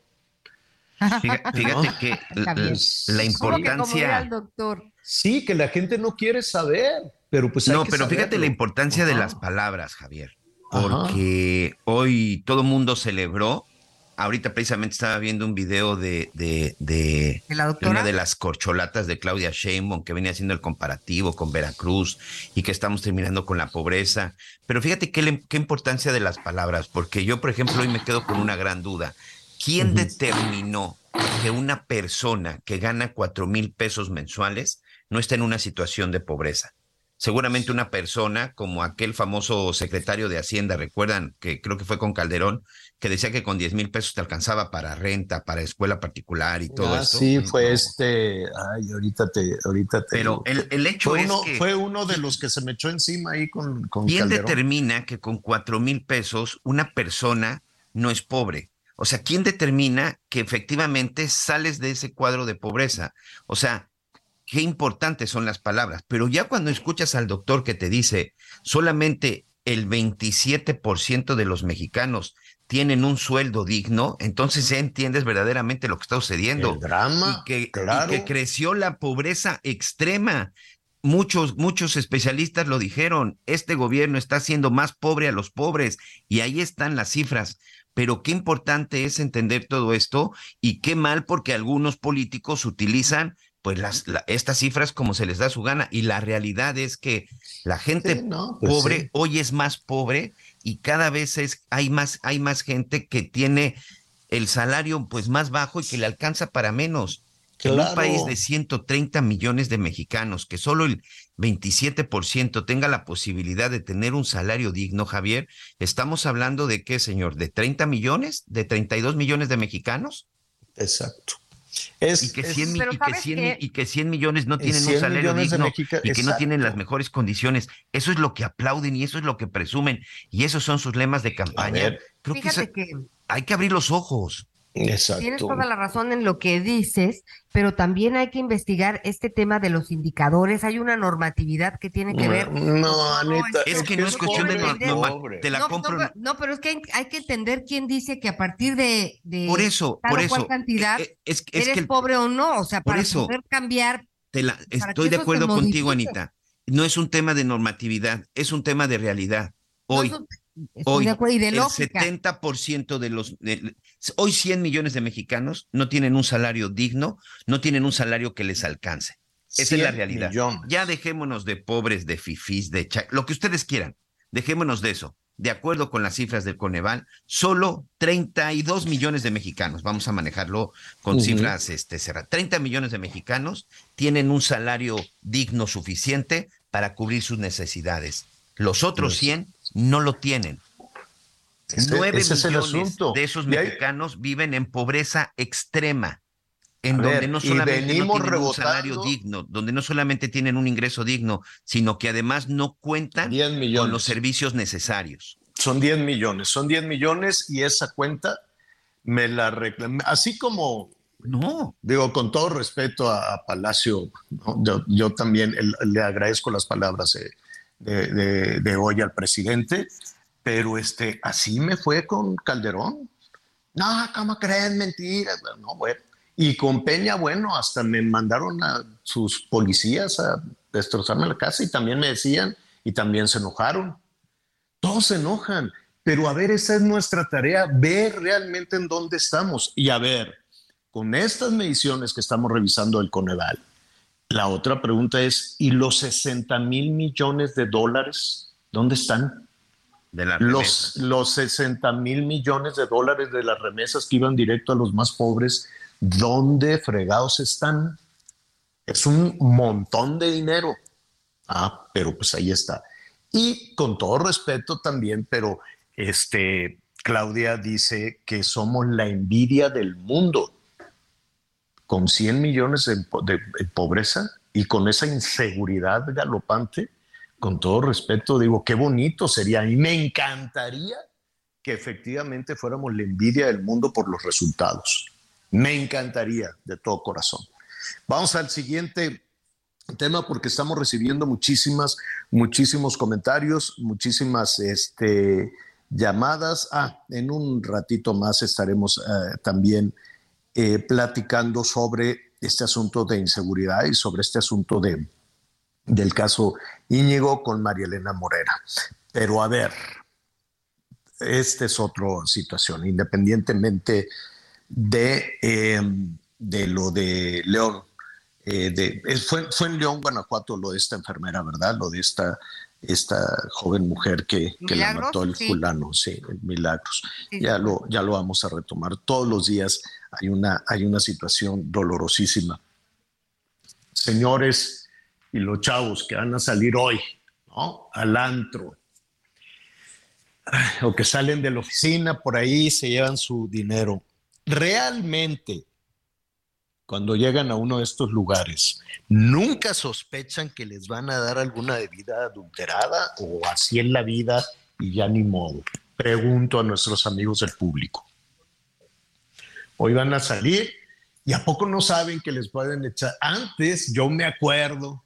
Fíjate, que la, importancia... al doctor? Sí, que la gente no quiere saber, pero pues hay No, pero fíjate la importancia de las palabras, Javier. Porque hoy todo mundo celebró. Ahorita precisamente estaba viendo un video de, de, una de las corcholatas de Claudia Sheinbaum que venía haciendo el comparativo con Veracruz y que estamos terminando con la pobreza. Pero fíjate qué, qué importancia de las palabras, porque yo, por ejemplo, hoy me quedo con una gran duda. ¿Quién determinó que una persona que gana cuatro mil pesos mensuales no está en una situación de pobreza. Seguramente una persona como aquel famoso secretario de Hacienda, recuerdan que creo que fue con Calderón, que decía que con 10 mil pesos te alcanzaba para renta, para escuela particular y todo ah, eso. Sí, fue este, ay, ahorita te, ahorita te. Pero el, hecho fue es uno, que. Fue uno de los que se me echó encima ahí con, con ¿Quién determina que con cuatro mil pesos una persona no es pobre? O sea, ¿quién determina que efectivamente sales de ese cuadro de pobreza? O sea, qué importantes son las palabras, pero ya cuando escuchas al doctor que te dice solamente el 27% de los mexicanos tienen un sueldo digno, entonces ya entiendes verdaderamente lo que está sucediendo. El drama. Y que, y que creció la pobreza extrema. Muchos, muchos especialistas lo dijeron, este gobierno está haciendo más pobre a los pobres y ahí están las cifras. Pero qué importante es entender todo esto y qué mal porque algunos políticos utilizan pues las, estas cifras como se les da su gana. Y la realidad es que la gente pues pobre hoy es más pobre y cada vez es, hay, más, hay más gente que tiene el salario pues más bajo y que le alcanza para menos. En un país de 130 millones de mexicanos, que solo el 27% tenga la posibilidad de tener un salario digno, Javier, estamos hablando de qué, señor, de 30 millones, de 32 millones de mexicanos. Exacto. Y, que 100, y, que 100, millones no tienen un salario digno y que no tienen las mejores condiciones. Eso es lo que aplauden y eso es lo que presumen y esos son sus lemas de campaña. Creo que, hay que abrir los ojos. Tienes toda la razón en lo que dices, pero también hay que investigar este tema de los indicadores. Hay una normatividad que tiene que ver. No, Anita, es, que no es cuestión de normatividad. Te la no, compro. No, pero es que hay, que entender quién dice que a partir de, por eso, por eso, cantidad eh, es, eres pobre o no. O sea, para poder cambiar. Te la, estoy de acuerdo contigo, Anita. No es un tema de normatividad, es un tema de realidad. Hoy, hoy, y de el 70% de los, Hoy 100 millones de mexicanos no tienen un salario digno, no tienen un salario que les alcance. Esa es la realidad. Ya dejémonos de pobres, de fifís, de lo que ustedes quieran. Dejémonos de eso. De acuerdo con las cifras del Coneval, solo 32 millones de mexicanos, vamos a manejarlo con cifras este, cerradas, 30 millones de mexicanos tienen un salario digno suficiente para cubrir sus necesidades. Los otros 100 no lo tienen. Nueve millones de esos mexicanos viven en pobreza extrema, en donde no solamente tienen un salario digno, donde no solamente tienen un ingreso digno, sino que además no cuentan con los servicios necesarios. Son 10 millones, son 10 millones y esa cuenta me la reclamé, así como no. Digo, con todo respeto a, Palacio, yo, también le agradezco las palabras de, de, hoy al presidente, pero este, así me fue con Calderón. No, ¿cómo creen? Mentiras. No, bueno. Y con Peña, bueno, hasta me mandaron a sus policías a destrozarme la casa y también me decían y también se enojaron. Todos se enojan, pero a ver, esa es nuestra tarea, ver realmente en dónde estamos y a ver, con estas mediciones que estamos revisando del Coneval, la otra pregunta es, ¿y los 60 mil millones de dólares, dónde están? los, los 60 mil millones de dólares de las remesas que iban directo a los más pobres, ¿dónde fregados están? Es un montón de dinero. Ah, pero pues ahí está. Y con todo respeto también, pero este, Claudia dice que somos la envidia del mundo. Con 100 millones de pobreza y con esa inseguridad galopante, con todo respeto, digo, qué bonito sería. Y me encantaría que efectivamente fuéramos la envidia del mundo por los resultados. Me encantaría de todo corazón. Vamos al siguiente tema porque estamos recibiendo muchísimas, muchísimos comentarios, muchísimas este, llamadas. Ah, en un ratito más estaremos eh, también eh, platicando sobre este asunto de inseguridad y sobre este asunto de, del caso Íñigo con María Elena Morera. Pero a ver, esta es otra situación, independientemente de, em, de lo de León. Eh, de, fue, fue, en León, Guanajuato, lo de esta enfermera, ¿verdad? Lo de esta, esta joven mujer que, que la mató el fulano, sí, Milagros. Ya, lo, ya lo vamos a retomar. Todos los días hay una, hay una situación dolorosísima. Señores, y los chavos que van a salir hoy, ¿no? Al antro, o que salen de la oficina por ahí se llevan su dinero. Realmente, cuando llegan a uno de estos lugares, nunca sospechan que les van a dar alguna bebida adulterada o así en la vida y ya ni modo. Pregunto a nuestros amigos del público. Hoy van a salir y a poco no saben que les pueden echar. Antes yo me acuerdo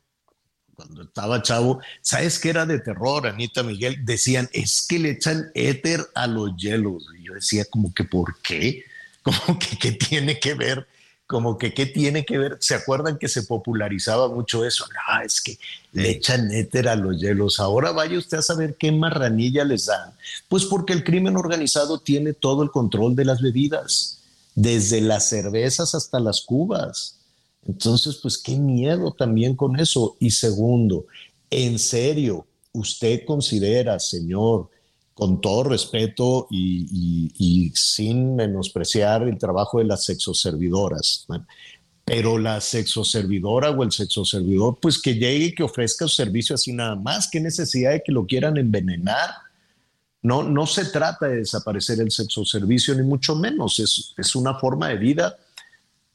cuando estaba chavo, ¿sabes qué era de terror, Anita Miguel? Decían, es que le echan éter a los hielos. Y yo decía, como que, ¿por qué? Como que, ¿qué tiene que ver? Como que, ¿qué tiene que ver? ¿Se acuerdan que se popularizaba mucho eso? Ah, es que le echan éter a los hielos. Ahora vaya usted a saber qué marranilla les dan. Pues porque el crimen organizado tiene todo el control de las bebidas, desde las cervezas hasta las cubas. Entonces, pues qué miedo también con eso. Y segundo, en serio, usted considera, señor, con todo respeto y, sin menospreciar el trabajo de las sexoservidoras, Pero la sexoservidora o el sexoservidor, pues que llegue y que ofrezca su servicio así nada más. ¿Qué necesidad de que lo quieran envenenar? No, no se trata de desaparecer el sexoservicio, ni mucho menos. Es, es una forma de vida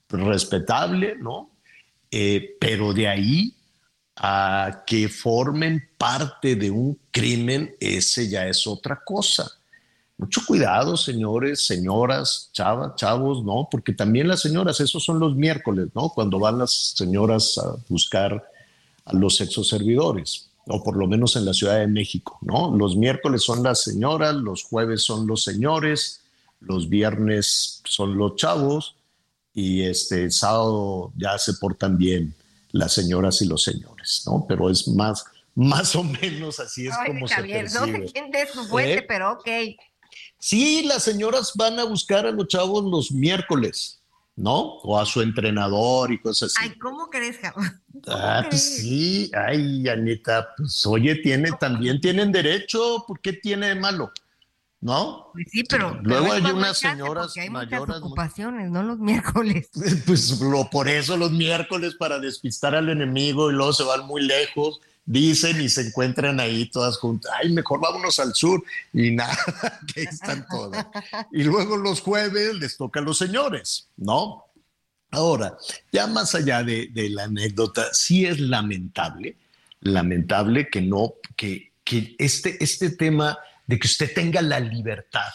respetable, ¿no? Eh, pero de ahí a que formen parte de un crimen, ese ya es otra cosa. Mucho cuidado, señores, señoras, chavas, chavos, ¿no? Porque también las señoras, esos son los miércoles, ¿no? Cuando van las señoras a buscar a los sexoservidores, o por lo menos en la Ciudad de México, ¿no? Los miércoles son las señoras, los jueves son los señores, los viernes son los chavos, y este sábado ya se portan bien las señoras y los señores, ¿no? Pero es más, más o menos así es como se percibe. No sé quién de su fuente, ¿Eh? pero ok. Sí, las señoras van a buscar a los chavos los miércoles, ¿no? O a su entrenador y cosas así. Ay, ¿cómo crees, Javo? Ah, pues sí, ay, Anita, pues oye, tiene, también tienen derecho, ¿por qué tiene de malo? ¿No? Pues sí, pero. Luego pero hay unas señoras hay mayores, muchas ocupaciones, no los miércoles. Pues lo, por eso los miércoles para despistar al enemigo y luego se van muy lejos, dicen y se encuentran ahí todas juntas. Ay, mejor vámonos al sur y nada, que están todas. Y luego los jueves les toca a los señores, ¿no? Ahora, ya más allá de, de la anécdota, sí es lamentable, lamentable que no, que, que este, este tema de que usted tenga la libertad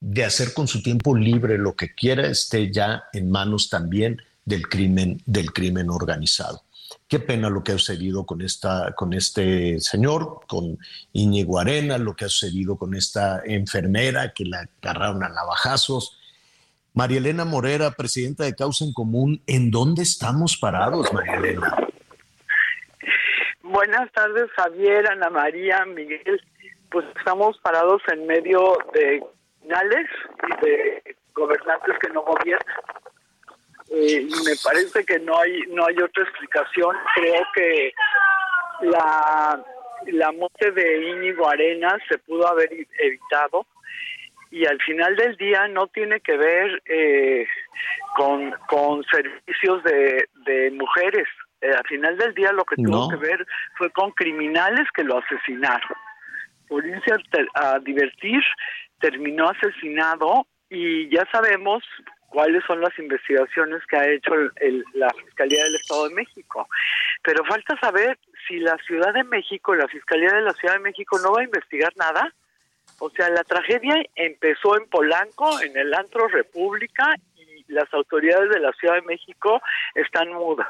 de hacer con su tiempo libre lo que quiera esté ya en manos también del crimen, del crimen organizado. Qué pena lo que ha sucedido con, esta, con este señor, con Íñigo Arena, lo que ha sucedido con esta enfermera que la agarraron a navajazos. María Elena Morera, presidenta de Causa en Común, ¿en dónde estamos parados, María Elena? Buenas tardes, Javier, Ana María, Miguel. Pues estamos parados en medio de finales y de gobernantes que no gobiernan. Eh, me parece que no hay no hay otra explicación. Creo que la, la muerte de Íñigo Arenas se pudo haber evitado y al final del día no tiene que ver eh, con, con servicios de, de mujeres. Eh, al final del día lo que tuvo que ver fue con criminales que lo asesinaron. Por irse a, a divertir, terminó asesinado y ya sabemos cuáles son las investigaciones que ha hecho el- la Fiscalía del Estado de México. Pero falta saber si la Ciudad de México, la Fiscalía de la Ciudad de México no va a investigar nada. O sea, la tragedia empezó en Polanco, en el Antro República, y las autoridades de la Ciudad de México están mudas.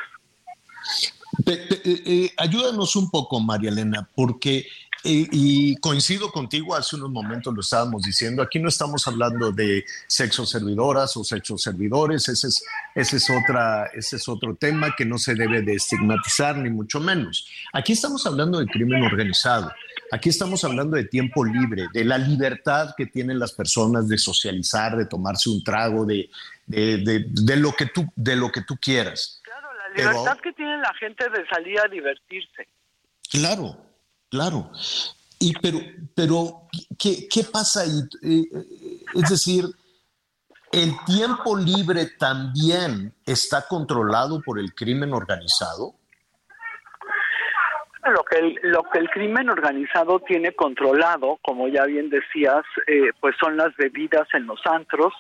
Eh, eh, ayúdanos un poco, María Elena, porque, y coincido contigo, hace unos momentos lo estábamos diciendo, aquí no estamos hablando de sexo servidoras o sexo servidores, ese es, ese, es otra, ese es otro tema que no se debe de estigmatizar, ni mucho menos. Aquí estamos hablando de crimen organizado, aquí estamos hablando de tiempo libre, de la libertad que tienen las personas de socializar, de tomarse un trago, de, de, de- de lo, que tú, de lo que tú quieras. La Pero- libertad que tiene la gente de salir a divertirse. Claro, claro. Y pero, pero ¿qué, qué pasa ahí? Eh, eh, Es decir, el tiempo libre también está controlado por el crimen organizado. Lo que el, lo que el crimen organizado tiene controlado, como ya bien decías, eh, pues son las bebidas en los antros,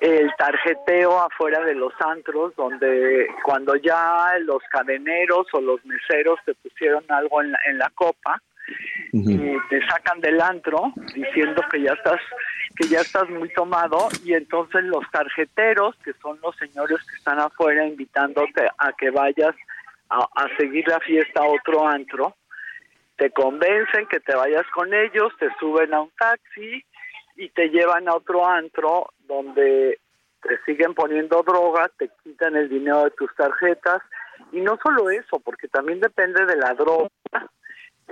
el tarjeteo afuera de los antros, donde cuando ya los cadeneros o los meseros te pusieron algo en la, en la copa, eh, te sacan del antro diciendo que ya estás que ya estás muy tomado y entonces los tarjeteros que son los señores que están afuera invitándote a que vayas a, a seguir la fiesta a otro antro te convencen que te vayas con ellos te suben a un taxi y te llevan a otro antro donde te siguen poniendo droga te quitan el dinero de tus tarjetas y no solo eso porque también depende de la droga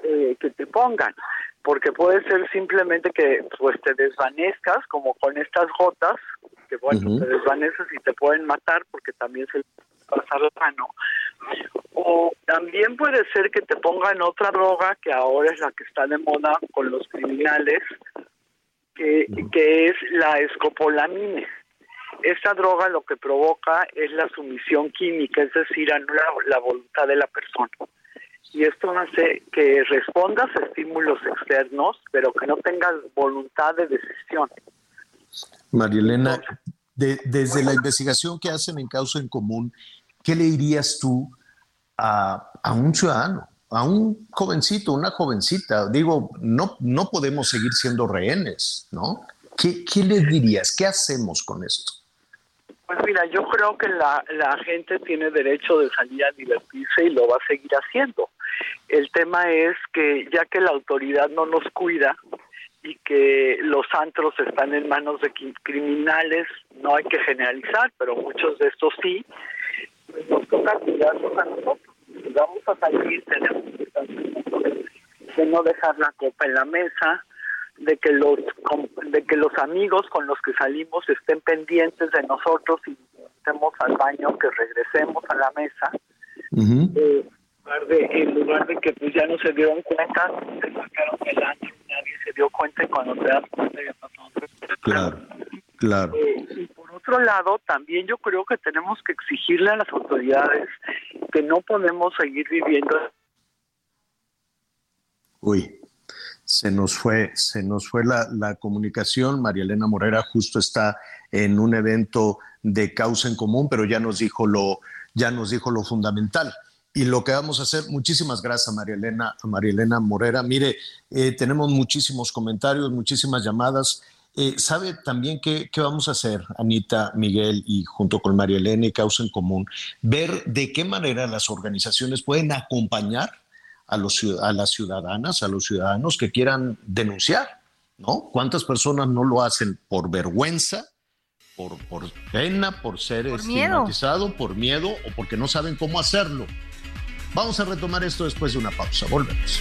eh, que te pongan, porque puede ser simplemente que pues te desvanezcas como con estas gotas, que bueno, te desvaneces y te pueden matar porque también se les pasar la mano. O también puede ser que te pongan otra droga que ahora es la que está de moda con los criminales, que, que es la escopolamina. esa droga lo que provoca es la sumisión química, es decir, anula la voluntad de la persona. Y esto hace que respondas a estímulos externos, pero que no tengas voluntad de decisión. Marielena, desde la investigación que hacen en Causa en Común, ¿qué le dirías tú a, a un ciudadano, a un jovencito, una jovencita? Digo, no, no podemos seguir siendo rehenes, ¿no? ¿Qué, ¿Qué le dirías? ¿Qué hacemos con esto? Pues mira, yo creo que la, la gente tiene derecho de salir a divertirse y lo va a seguir haciendo. El tema es que ya que la autoridad no nos cuida y que los antros están en manos de criminales, no hay que generalizar, pero muchos de estos sí, nos toca cuidarnos a nosotros. Si vamos a salir, tenemos que estar de no dejar la copa en la mesa, de que los de que los amigos con los que salimos estén pendientes de nosotros y estemos al baño que regresemos a la mesa. Eh, en, lugar de, que pues ya no se dieron cuenta se sacaron el año nadie se dio cuenta y cuando te das cuenta ya pasó claro claro y por otro lado también yo creo que tenemos que exigirle a las autoridades que no podemos seguir viviendo uy se nos fue, se nos fue la, la, comunicación. María Elena Morera justo está en un evento de causa en común, pero ya nos dijo lo, ya nos dijo lo fundamental. Y lo que vamos a hacer, muchísimas gracias María Elena, a María Elena Morera. Mire, eh, tenemos muchísimos comentarios, muchísimas llamadas. Eh, ¿Sabe también qué, qué, vamos a hacer, Anita, Miguel y junto con María Elena y Causa en Común? Ver de qué manera las organizaciones pueden acompañar a, los, a las ciudadanas, a los ciudadanos que quieran denunciar, ¿no? ¿Cuántas personas no lo hacen por vergüenza, por, por pena, por ser estigmatizado, por miedo o porque no saben cómo hacerlo? Vamos a retomar esto después de una pausa. Volvemos.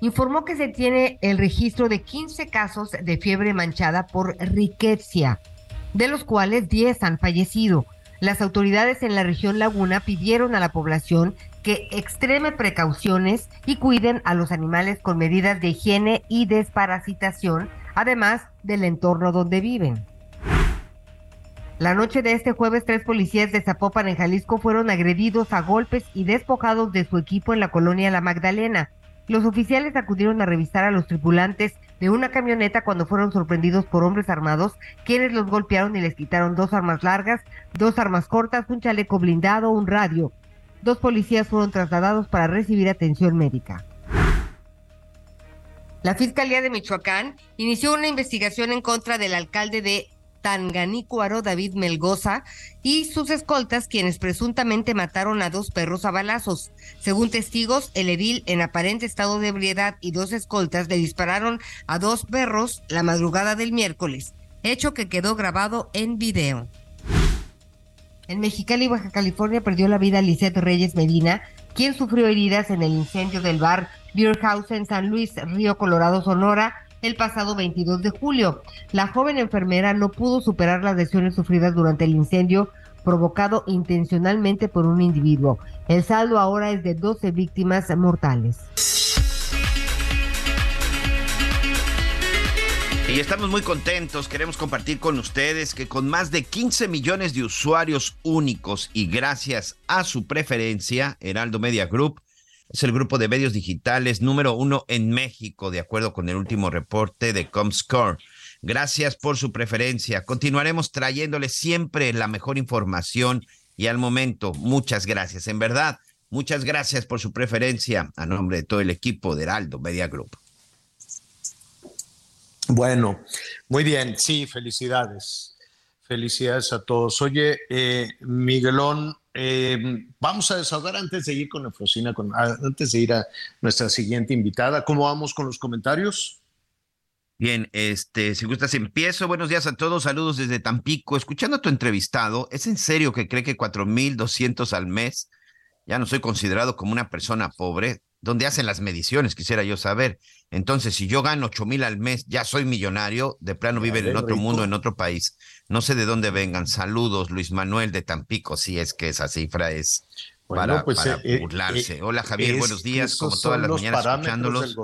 informó que se tiene el registro de 15 casos de fiebre manchada por riqueza, de los cuales 10 han fallecido. Las autoridades en la región Laguna pidieron a la población que extreme precauciones y cuiden a los animales con medidas de higiene y desparasitación, además del entorno donde viven. La noche de este jueves, tres policías de Zapopan en Jalisco fueron agredidos a golpes y despojados de su equipo en la colonia La Magdalena. Los oficiales acudieron a revisar a los tripulantes de una camioneta cuando fueron sorprendidos por hombres armados, quienes los golpearon y les quitaron dos armas largas, dos armas cortas, un chaleco blindado, un radio. Dos policías fueron trasladados para recibir atención médica. La Fiscalía de Michoacán inició una investigación en contra del alcalde de Tanganícuaro David Melgoza y sus escoltas quienes presuntamente mataron a dos perros a balazos. Según testigos, el edil en aparente estado de ebriedad y dos escoltas le dispararon a dos perros la madrugada del miércoles, hecho que quedó grabado en video. En Mexicali, Baja California, perdió la vida Lisette Reyes Medina, quien sufrió heridas en el incendio del bar Beer House San Luis, Río Colorado, Sonora, el pasado 22 de julio. La joven enfermera no pudo superar las lesiones sufridas durante el incendio provocado intencionalmente por un individuo. El saldo ahora es de 12 víctimas mortales. Y estamos muy contentos, queremos compartir con ustedes que con más de 15 millones de usuarios únicos y gracias a su preferencia, Heraldo Media Group es el grupo de medios digitales número uno en México, de acuerdo con el último reporte de Comscore. Gracias por su preferencia. Continuaremos trayéndoles siempre la mejor información y al momento, muchas gracias. En verdad, Muchas gracias por su preferencia a nombre de todo el equipo de Heraldo Media Group. Bueno, muy bien, sí, felicidades. Felicidades a todos. Oye, eh, Miguelón, eh, vamos a desahogar antes de ir con Efrosina, con, antes de ir a nuestra siguiente invitada. ¿Cómo vamos con los comentarios? Bien, este, si gustas, empiezo. Buenos días a todos, saludos desde Tampico. Escuchando a tu entrevistado, ¿es en serio que cree que 4.200 al mes ya no soy considerado como una persona pobre? ¿Dónde hacen las mediciones? Quisiera yo saber. Entonces, si yo gano ocho mil al mes, ya soy millonario, de plano viven en otro mundo, en otro país. No sé de dónde vengan. Saludos, Luis Manuel de Tampico, si es que esa cifra es para, pues, eh, eh, burlarse. Eh, Hola Javier, buenos días, como todas las mañanas escuchándolos.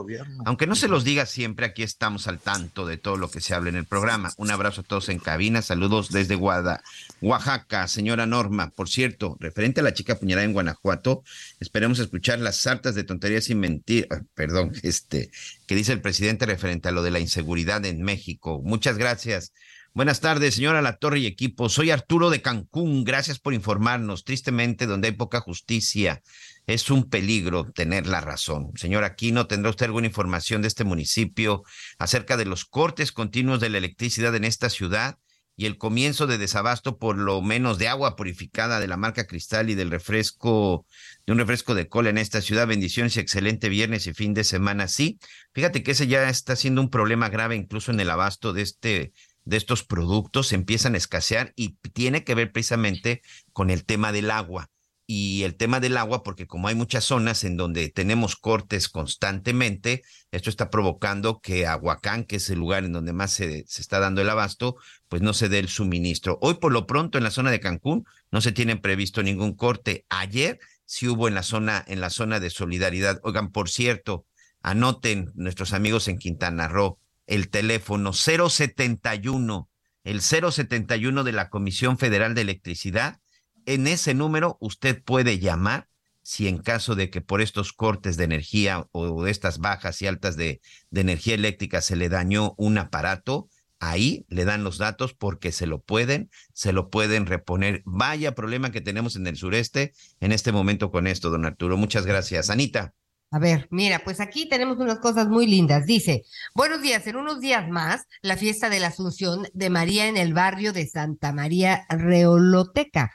Aunque no se los diga siempre, aquí estamos al tanto de todo lo que se habla en el programa. Un abrazo a todos en cabina, saludos desde Guada, Oaxaca, señora Norma. Por cierto, referente a la chica puñalada en Guanajuato, esperemos escuchar las sartas de tonterías y mentiras, perdón, este, que dice el presidente referente a lo de la inseguridad en México. Muchas gracias. Buenas tardes, señora La Torre y equipo. Soy Arturo de Cancún. Gracias por informarnos. Tristemente, donde hay poca justicia, es un peligro tener la razón. Señor Aquino, ¿tendrá usted alguna información de este municipio acerca de los cortes continuos de la electricidad en esta ciudad y el comienzo de desabasto por lo menos de agua purificada de la marca Cristal y del refresco, de un refresco de cola en esta ciudad? Bendiciones y excelente viernes y fin de semana. Sí, fíjate que ese ya está siendo un problema grave incluso en el abasto de este de estos productos empiezan a escasear y tiene que ver precisamente con el tema del agua. Y el tema del agua, porque como hay muchas zonas en donde tenemos cortes constantemente, esto está provocando que Aguacán, que es el lugar en donde más se, se está dando el abasto, pues no se dé el suministro. Hoy por lo pronto en la zona de Cancún no se tiene previsto ningún corte. Ayer sí hubo en la zona, en la zona de solidaridad. Oigan, por cierto, anoten nuestros amigos en Quintana Roo, el teléfono 071, el 071 de la Comisión Federal de Electricidad. En ese número usted puede llamar si en caso de que por estos cortes de energía o de estas bajas y altas de, de energía eléctrica se le dañó un aparato, ahí le dan los datos porque se lo pueden, se lo pueden reponer. Vaya problema que tenemos en el sureste en este momento con esto, don Arturo. Muchas gracias. Anita. A ver, mira, pues aquí tenemos unas cosas muy lindas. Dice, buenos días, en unos días más, la fiesta de la Asunción de María en el barrio de Santa María Reoloteca.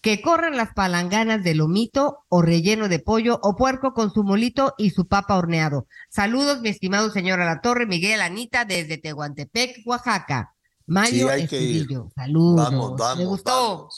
Que corran las palanganas de lomito o relleno de pollo o puerco con su molito y su papa horneado. Saludos, mi estimado señor A la Torre, Miguel Anita, desde Tehuantepec, Oaxaca. Mayo sí, Saludos. Vamos, vamos. ¿Me gustó?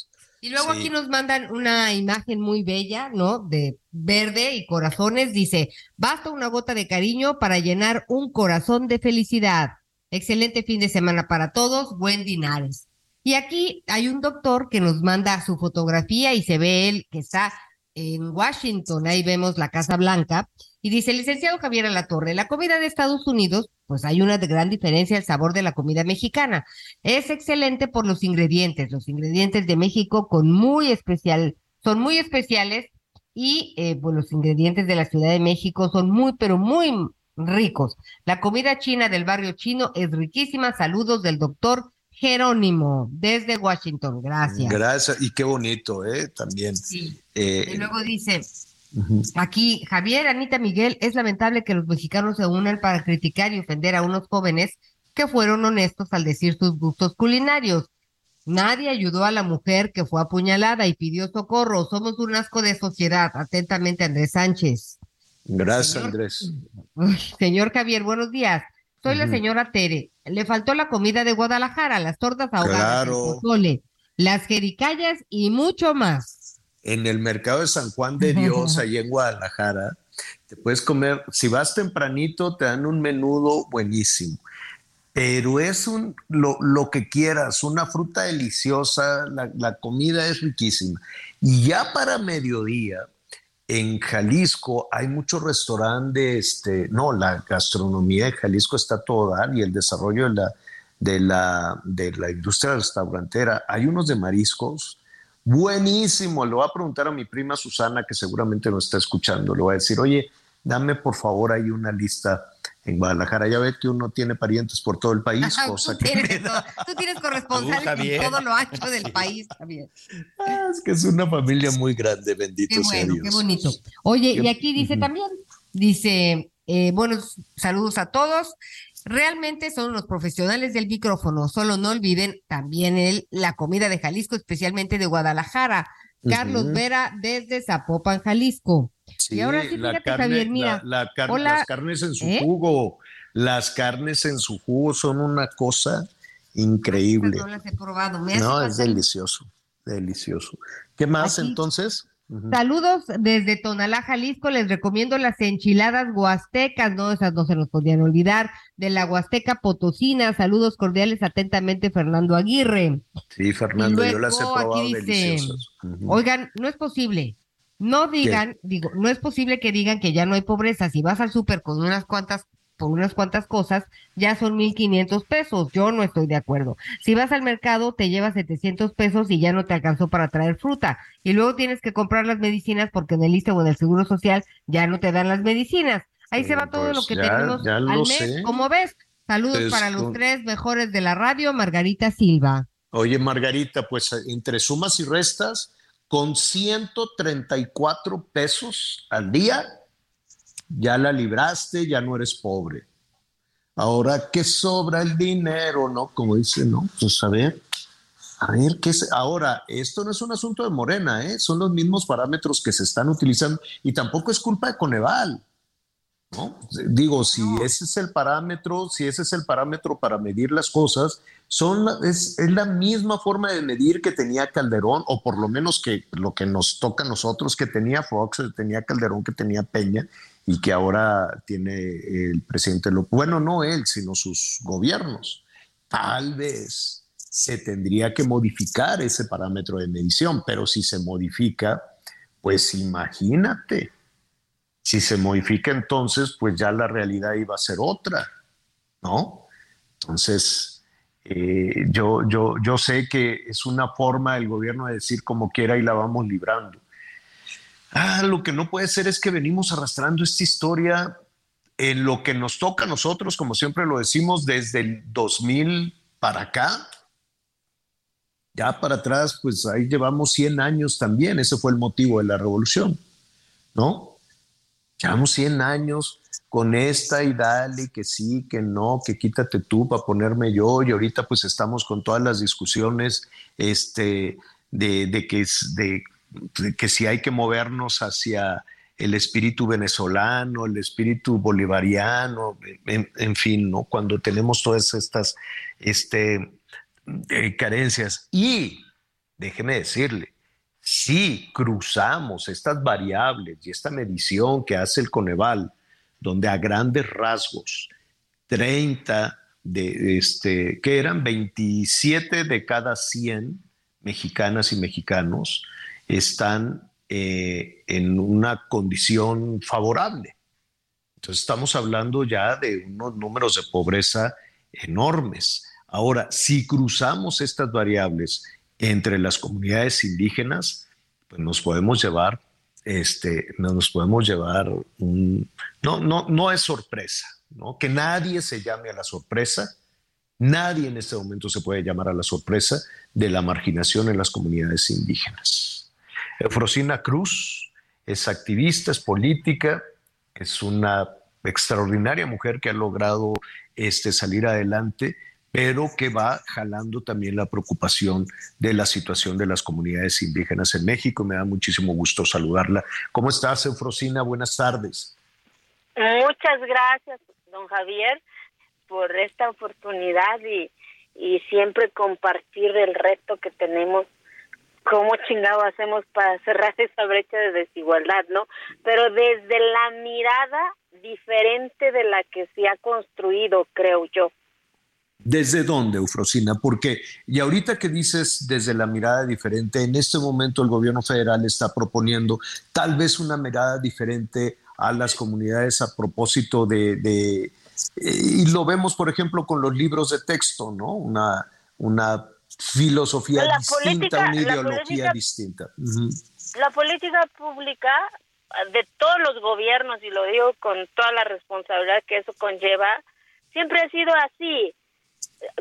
Y luego aquí nos mandan una imagen muy bella, ¿no? De verde y corazones. Dice, basta una gota de cariño para llenar un corazón de felicidad. Excelente fin de semana para todos. Buen dinares. Y aquí hay un doctor que nos manda su fotografía y se ve él que está en Washington, ahí vemos la Casa Blanca, y dice, licenciado Javier Alatorre, la comida de Estados Unidos, pues hay una gran diferencia el sabor de la comida mexicana. Es excelente por los ingredientes, los ingredientes de México con muy especial, son muy especiales y eh, pues los ingredientes de la Ciudad de México son muy, pero muy ricos. La comida china del barrio chino es riquísima. Saludos del doctor Jerónimo, desde Washington. Gracias. Gracias, y qué bonito, ¿eh? También. Eh, y luego dice, aquí, Javier, Anita Miguel, es lamentable que los mexicanos se unan para criticar y ofender a unos jóvenes que fueron honestos al decir sus gustos culinarios. Nadie ayudó a la mujer que fue apuñalada y pidió socorro. Somos un asco de sociedad. Atentamente, Andrés Sánchez. Gracias, Andrés. señor Javier, buenos días. Soy la señora Tere. Le faltó la comida de Guadalajara, las tortas ahogadas, el las jericayas y mucho más. En el mercado de San Juan de Dios, allí en Guadalajara, te puedes comer, si vas tempranito, te dan un menudo buenísimo. Pero es un, lo, lo que quieras, una fruta deliciosa, la, la comida es riquísima. Y ya para mediodía, en Jalisco hay muchos restaurantes, este, no, la gastronomía de Jalisco está toda y el desarrollo de la, de la, de la industria restaurantera. Hay unos de mariscos, buenísimo. Le voy a preguntar a mi prima Susana, que seguramente nos está escuchando, le voy a decir, oye, dame por favor ahí una lista en Guadalajara. Ya ves que uno tiene parientes por todo el país, cosa tú, que tienes, tú tienes corresponsales en todo lo ancho del país, Javier. Ah, es que es una familia muy grande, bendito qué sea bueno, Dios. Qué bonito. Oye, y aquí dice también, dice, eh, buenos saludos a todos. Realmente son los profesionales del micrófono, solo no olviden también el, la comida de Jalisco, especialmente de Guadalajara. Carlos. Vera desde Zapopan, Jalisco. Sí, y ahora sí, la fíjate, carne- Javier, mira. la- la car- hola, las carnes en su ¿eh? jugo, las carnes en su jugo son una cosa increíble. No las he probado. Me No, es delicioso, delicioso. ¿Qué más Aquí. entonces? Saludos desde Tonalá, Jalisco. Les recomiendo las enchiladas huastecas, ¿no? Esas no se nos podían olvidar. De la Huasteca Potosina. Saludos cordiales, atentamente, Fernando Aguirre. Sí, Fernando, yo las he probado aquí dice. Oigan, no es posible. No digan, digo, no es posible que digan que ya no hay pobreza. Si vas al súper con unas cuantas, por unas cuantas cosas, ya son 1.500 pesos. Yo no estoy de acuerdo. Si vas al mercado, te llevas 700 pesos y ya no te alcanzó para traer fruta. Y luego tienes que comprar las medicinas porque en el ISSSTE o en el Seguro Social ya no te dan las medicinas. Ahí se va todo pues lo que ya- tenemos ya al mes. sé. Como ves, saludos para los un- tres mejores de la radio, Margarita Silva. Oye, Margarita, pues entre sumas y restas, con 134 pesos al día, ya la libraste, ya no eres pobre. Ahora que sobra el dinero, ¿no? Como dice, ¿no? Pues a ver, a ver, ¿qué es? Ahora, esto no es un asunto de Morena, ¿eh? Son los mismos parámetros que se están utilizando y tampoco es culpa de Coneval. ¿no? Digo, si ese es el parámetro, si ese es el parámetro para medir las cosas, son, la- es, es la misma forma de medir que tenía Calderón, o por lo menos que lo que nos toca a nosotros, que tenía Fox, que tenía Calderón, que tenía Peña, y que ahora tiene el presidente López. Bueno, no él, sino sus gobiernos. Tal vez se tendría que modificar ese parámetro de medición, pero si se modifica, pues imagínate. Si se modifica entonces, pues ya la realidad iba a ser otra, ¿no? Entonces, eh, yo, yo, yo sé que es una forma del gobierno de decir como quiera y la vamos librando. Ah, lo que no puede ser es que venimos arrastrando esta historia en lo que nos toca a nosotros, como siempre lo decimos, desde el 2000 para acá. Ya para atrás, pues ahí llevamos 100 años también, ese fue el motivo de la revolución, ¿no? Llevamos 100 años con esta y dale que sí, que no, que quítate tú para ponerme yo y ahorita pues estamos con todas las discusiones este, de, de que, de que si hay que movernos hacia el espíritu venezolano, el espíritu bolivariano, en, fin, ¿no? Cuando tenemos todas estas este, eh, carencias. Y déjeme decirle, si cruzamos estas variables y esta medición que hace el Coneval, donde a grandes rasgos 30 de este que eran 27 de cada 100 mexicanas y mexicanos están eh, en una condición favorable. Entonces estamos hablando ya de unos números de pobreza enormes. Ahora, si cruzamos estas variables entre las comunidades indígenas, pues nos podemos llevar, este, nos podemos llevar un, no, no, no es sorpresa, ¿no? Que nadie se llame a la sorpresa, nadie en este momento se puede llamar a la sorpresa de la marginación en las comunidades indígenas. Eufrosina Cruz es activista, es política, es una extraordinaria mujer que ha logrado este, salir adelante, pero que va jalando también la preocupación de la situación de las comunidades indígenas en México. Me da muchísimo gusto saludarla. ¿Cómo estás, Eufrosina? Buenas tardes. Muchas gracias, don Javier, por esta oportunidad y, y siempre compartir el reto que tenemos. ¿Cómo chingado hacemos para cerrar esa brecha de desigualdad, no? Pero desde la mirada diferente de la que se ha construido, creo yo. ¿Desde dónde, Eufrosina? Porque, y ahorita que dices desde la mirada diferente, en este momento el gobierno federal está proponiendo tal vez una mirada diferente a las comunidades a propósito de, de- eh, y lo vemos, por ejemplo, con los libros de texto, ¿no? Una, una filosofía La distinta, política- una ideología política- distinta. La política pública de todos los gobiernos, y lo digo con toda la responsabilidad que eso conlleva, siempre ha sido así,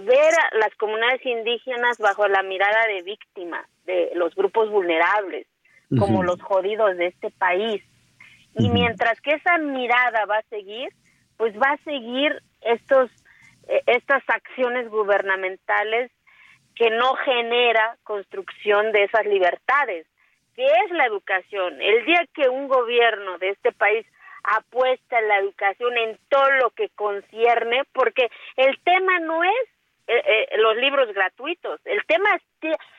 ver a las comunidades indígenas bajo la mirada de víctima, de los grupos vulnerables, como los jodidos de este país. Y mientras que esa mirada va a seguir, pues va a seguir estos eh, estas acciones gubernamentales que no genera construcción de esas libertades, que es la educación. El día que un gobierno de este país apuesta en la educación en todo lo que concierne, porque el tema no es eh, eh, los libros gratuitos. El tema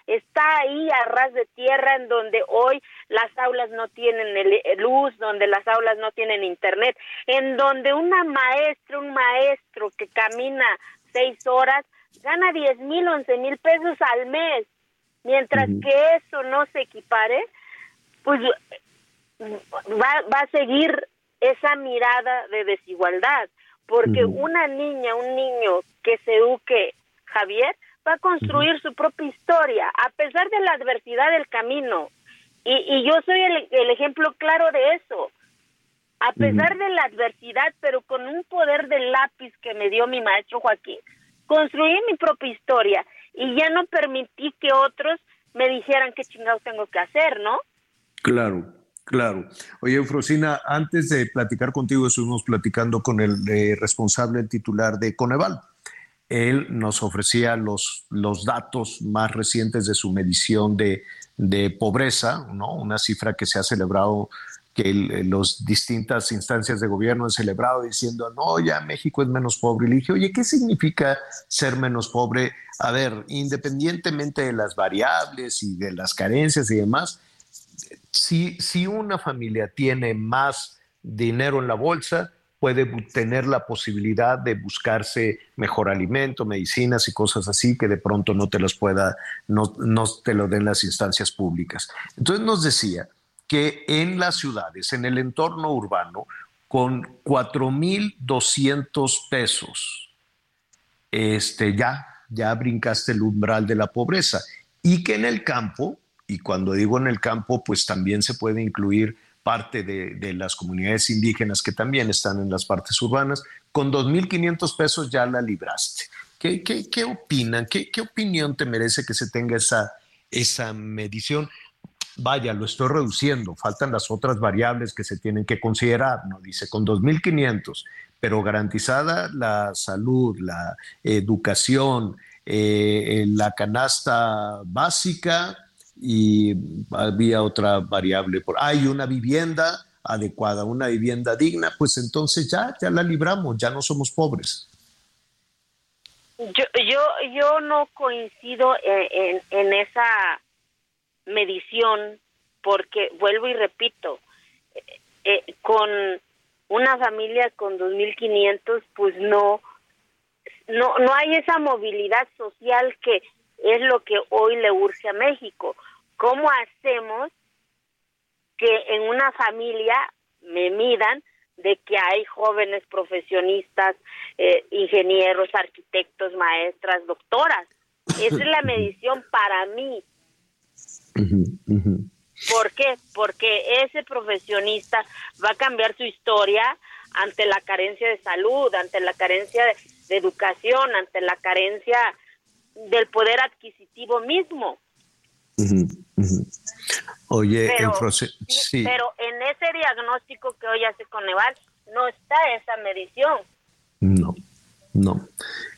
está ahí a ras de tierra en donde hoy las aulas no tienen luz, donde las aulas no tienen internet, en donde una maestra, un maestro que camina seis horas gana diez mil, once mil pesos al mes, mientras que eso no se equipare, pues va, va a seguir esa mirada de desigualdad porque una niña, un niño que se eduque, Javier, va a construir su propia historia, a pesar de la adversidad del camino. Y, yo soy el, ejemplo claro de eso. A pesar de la adversidad, pero con un poder de lápiz que me dio mi maestro Joaquín, construí mi propia historia y ya no permití que otros me dijeran qué chingados tengo que hacer, ¿no? Claro, Claro. Oye, Eufrosina, antes de platicar contigo, estuvimos platicando con el eh, responsable titular de Coneval. Él nos ofrecía los, los datos más recientes de su medición de, pobreza, ¿no? una cifra que se ha celebrado, que las distintas instancias de gobierno han celebrado diciendo, no, ya México es menos pobre. Y le dije, oye, ¿qué significa ser menos pobre? A ver, independientemente de las variables y de las carencias y demás, si, una familia tiene más dinero en la bolsa, puede tener la posibilidad de buscarse mejor alimento, medicinas y cosas así que de pronto no te los pueda, no, no te lo den las instancias públicas. Entonces nos decía que en las ciudades, en el entorno urbano, con 4.200 pesos, este, ya, ya brincaste el umbral de la pobreza y que en el campo y cuando digo en el campo, pues también se puede incluir parte de, las comunidades indígenas que también están en las partes urbanas, con 2.500 pesos ya la libraste. ¿Qué, opinan? ¿Qué, ¿Qué, opinión te merece que se tenga esa, esa medición? Vaya, lo estoy reduciendo, faltan las otras variables que se tienen que considerar, ¿no? Dice, con 2.500, pero garantizada la salud, la educación, eh, la canasta básica, y había otra variable. Por, hay una vivienda adecuada, una vivienda digna, pues entonces ya, ya la libramos, ya no somos pobres. Yo, yo, yo no coincido en, en, esa medición porque, vuelvo y repito, eh, eh, con una familia con 2.500, pues no, no, no hay esa movilidad social que es lo que hoy le urge a México. ¿Cómo hacemos que en una familia me midan de que hay jóvenes profesionistas, eh, ingenieros, arquitectos, maestras, doctoras? Esa es la medición para mí. ¿Por qué? Porque ese profesionista va a cambiar su historia ante la carencia de salud, ante la carencia de educación, ante la carencia del poder adquisitivo mismo. Oye, pero, pero en ese diagnóstico que hoy hace Coneval no está esa medición. No, no.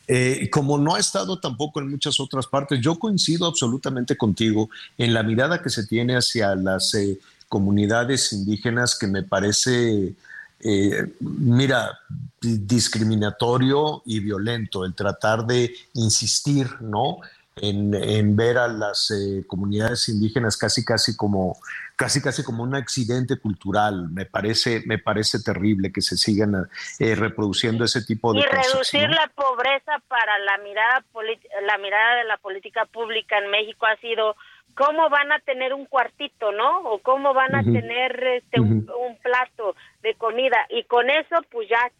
Eh, como no ha estado tampoco en muchas otras partes, yo coincido absolutamente contigo en la mirada que se tiene hacia las eh, comunidades indígenas que me parece eh, mira, discriminatorio y violento, el tratar de insistir, ¿no? En, ver a las eh, comunidades indígenas casi casi como casi casi como un accidente cultural. Me parece me parece terrible que se sigan eh, reproduciendo ese tipo de y reducir la pobreza para la mirada la mirada de la política pública en México ha sido cómo van a tener un cuartito, ¿no? O cómo van a tener este, un, plato de comida. Y con eso, pues ya,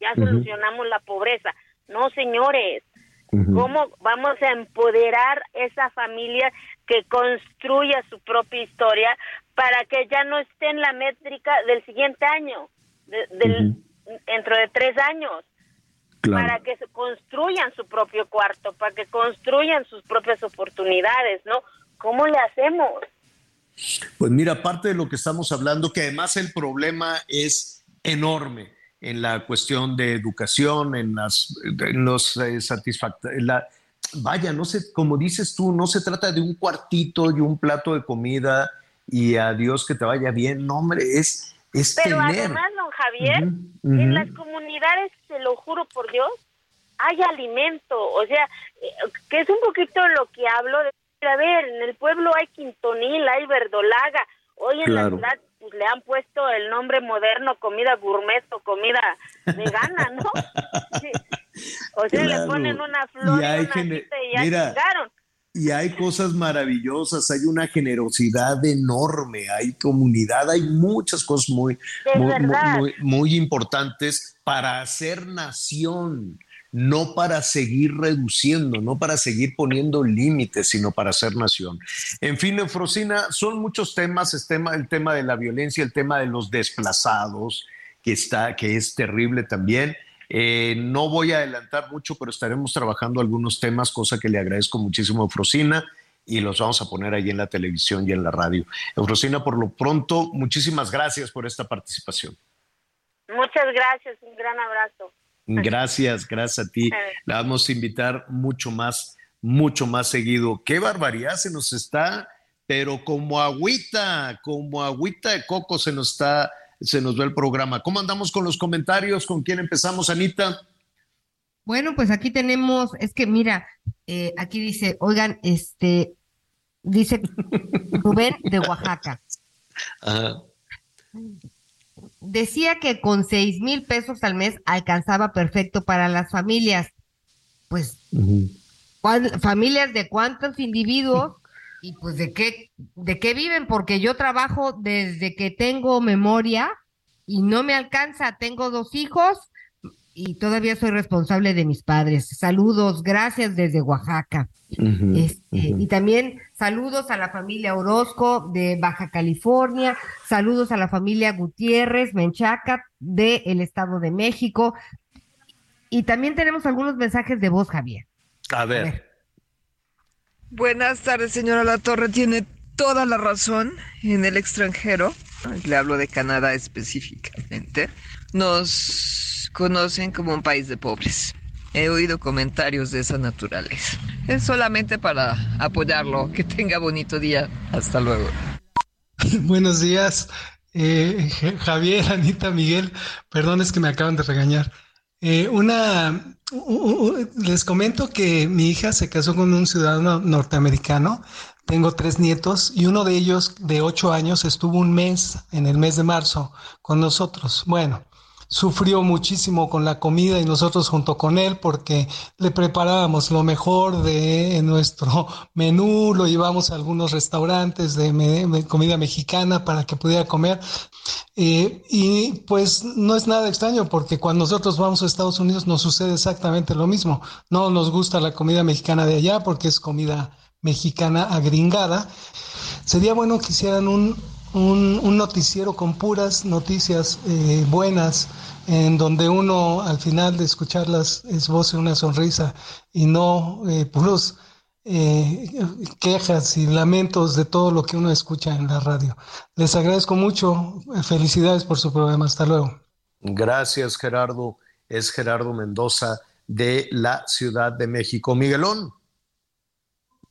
ya solucionamos la pobreza. No, señores, ¿Cómo vamos a empoderar esa familia que construya su propia historia para que ya no esté en la métrica del siguiente año, del, dentro de tres años? Para que construyan su propio cuarto, para que construyan sus propias oportunidades, ¿no? ¿Cómo le hacemos? Pues mira, parte de lo que estamos hablando, que además el problema es enorme en la cuestión de educación, en, las, los eh, la, vaya, no sé, como dices tú, no se trata de un cuartito y un plato de comida y a Dios que te vaya bien, no hombre, es, es Pero además, don Javier, en las comunidades, se lo juro por Dios, hay alimento, o sea, eh, que es un poquito lo que hablo de, a ver, en el pueblo hay quintonil, hay verdolaga, hoy en la ciudad pues le han puesto el nombre moderno, comida gourmet o comida vegana, ¿no? O sea, le ponen una flor y, hay y ya Mira, Y hay cosas maravillosas, hay una generosidad enorme, hay comunidad, hay muchas cosas muy, muy, muy importantes para hacer nación no para seguir reduciendo, no para seguir poniendo límites, sino para ser nación. En fin, Eufrosina, son muchos temas, el tema, el tema de la violencia, el tema de los desplazados, que, está, que es terrible también. Eh, no voy a adelantar mucho, pero estaremos trabajando algunos temas, cosa que le agradezco muchísimo a Eufrosina y los vamos a poner ahí en la televisión y en la radio. Eufrosina, por lo pronto, muchísimas gracias por esta participación. Muchas gracias, un gran abrazo. Gracias, gracias a ti. La vamos a invitar mucho más, mucho más seguido. Qué barbaridad se nos está, pero como agüita, como agüita de coco se nos está, se nos ve el programa. ¿Cómo andamos con los comentarios? ¿Con quién empezamos, Anita? Bueno, pues aquí tenemos, es que mira, eh, aquí dice, oigan, este, dice Rubén de Oaxaca. Ajá decía que con seis mil pesos al mes alcanzaba perfecto para las familias. Pues, familias de cuántos individuos y pues de qué, de qué viven, porque yo trabajo desde que tengo memoria y no me alcanza. Tengo dos hijos y todavía soy responsable de mis padres. Saludos, gracias desde Oaxaca. Este, y también saludos a la familia Orozco de Baja California, saludos a la familia Gutiérrez Menchaca del Estado de México. Y también tenemos algunos mensajes de voz, Javier. A ver. Buenas tardes, señora La Torre. Tiene toda la razón en el extranjero. Le hablo de Canadá específicamente. Nos conocen como un país de pobres. He oído comentarios de esa naturaleza. Es solamente para apoyarlo. Que tenga bonito día. Hasta luego. Buenos días, eh, Javier, Anita, Miguel. Perdón, es que me acaban de regañar. Eh, una, les comento que mi hija se casó con un ciudadano norteamericano. Tengo tres nietos y uno de ellos de ocho años estuvo un mes, en el mes de marzo, con nosotros. Bueno, sufrió muchísimo con la comida y nosotros junto con él porque le preparábamos lo mejor de nuestro menú, lo llevamos a algunos restaurantes de, comida mexicana para que pudiera comer. Eh, y pues no es nada extraño porque cuando nosotros vamos a Estados Unidos nos sucede exactamente lo mismo. No nos gusta la comida mexicana de allá porque es comida mexicana agringada. Sería bueno que hicieran un, un, noticiero con puras noticias eh, buenas, en donde uno al final de escucharlas es voz y una sonrisa y no eh, puros eh, quejas y lamentos de todo lo que uno escucha en la radio. Les agradezco mucho, felicidades por su programa, hasta luego. Gracias Gerardo, es Gerardo Mendoza de la Ciudad de México. Miguelón.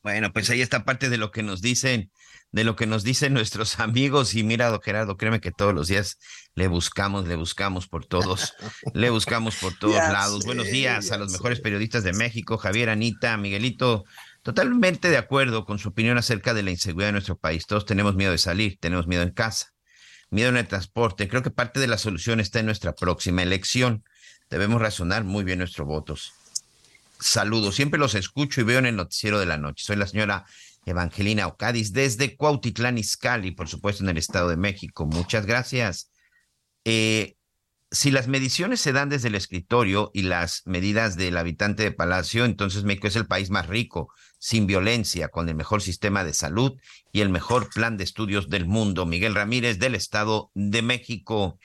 Bueno, pues ahí está parte de lo que nos dicen de lo que nos dicen nuestros amigos. Y mira, don Gerardo, créeme que todos los días le buscamos, le buscamos por todos, le buscamos por todos lados. Buenos días a los mejores periodistas de México, Javier, Anita, Miguelito. Totalmente de acuerdo con su opinión acerca de la inseguridad de nuestro país. Todos tenemos miedo de salir, tenemos miedo en casa, miedo en el transporte. Creo que parte de la solución está en nuestra próxima elección. Debemos razonar muy bien nuestros votos. Saludos, siempre los escucho y veo en el noticiero de la noche. Soy la señora Evangelina Ocadis desde Cuautitlán Izcalli, por supuesto en el Estado de México. Muchas gracias. Eh, si las mediciones se dan desde el escritorio y las medidas del habitante de Palacio, entonces México es el país más rico, sin violencia, con el mejor sistema de salud y el mejor plan de estudios del mundo. Miguel Ramírez del Estado de México.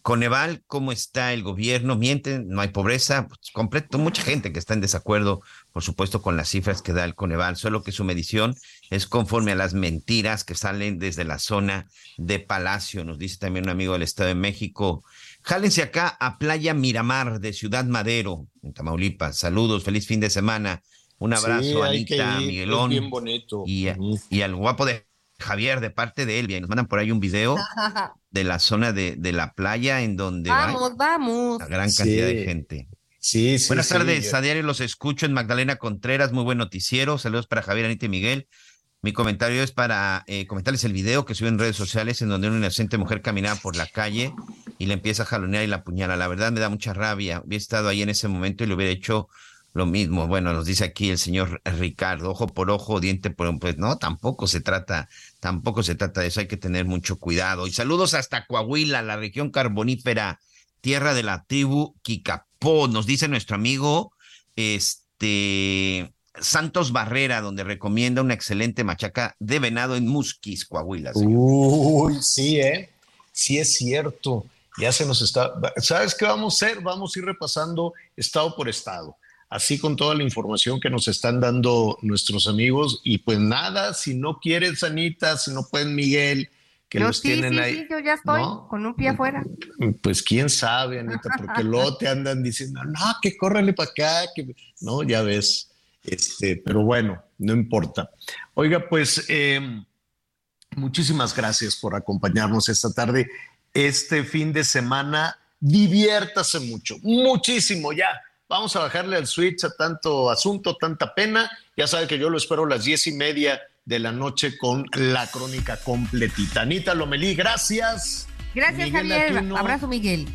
Coneval, ¿cómo está el gobierno? ¿Mienten? ¿No hay pobreza? Pues, completo, mucha gente que está en desacuerdo, por supuesto, con las cifras que da el Coneval, solo que su medición es conforme a las mentiras que salen desde la zona de Palacio, nos dice también un amigo del Estado de México. Jálense acá a Playa Miramar de Ciudad Madero, en Tamaulipas. Saludos, feliz fin de semana. Un abrazo, Anita, Miguelón. bien bonito. Y, y al guapo de Javier, de parte de Elvia. Nos mandan por ahí un video de la zona de, de la playa en donde vamos, vamos. Una gran cantidad de gente. Sí, sí. Buenas sí, tardes, yo- a diario los escucho en Magdalena Contreras, muy buen noticiero. Saludos para Javier, Anita y Miguel. Mi comentario es para eh, comentarles el video que sube en redes sociales en donde una inocente mujer caminaba por la calle y le empieza a jalonear y la apuñala. La verdad me da mucha rabia. Hubiera estado ahí en ese momento y le hubiera hecho lo mismo. Bueno, nos dice aquí el señor Ricardo, ojo por ojo, diente por pues no, tampoco se trata, tampoco se trata de eso, hay que tener mucho cuidado. Y saludos hasta Coahuila, la región carbonífera, tierra de la tribu Kikapó, nos dice nuestro amigo, este Santos Barrera, donde recomienda una excelente machaca de venado en Musquis, Coahuila. Uy, sí, ¿eh? Sí es cierto. Ya se nos está... ¿Sabes qué vamos a hacer? Vamos a ir repasando estado por estado, así con toda la información que nos están dando nuestros amigos. Y pues nada, si no quieres, Anita, si no pueden, Miguel, que yo los sí, tienen sí, ahí. sí, yo ya estoy ¿no? con un pie afuera. Pues quién sabe, Anita, porque luego te andan diciendo, no, que córrele para acá, que no, ya ves. Este, pero bueno, no importa. Oiga, pues eh, muchísimas gracias por acompañarnos esta tarde. Este fin de semana, diviértase mucho, muchísimo ya. Vamos a bajarle al switch a tanto asunto, tanta pena. Ya sabe que yo lo espero a las diez y media de la noche con la crónica completita. Anita Lomelí, gracias. Gracias, Miguel Javier. Aquino. Abrazo, Miguel.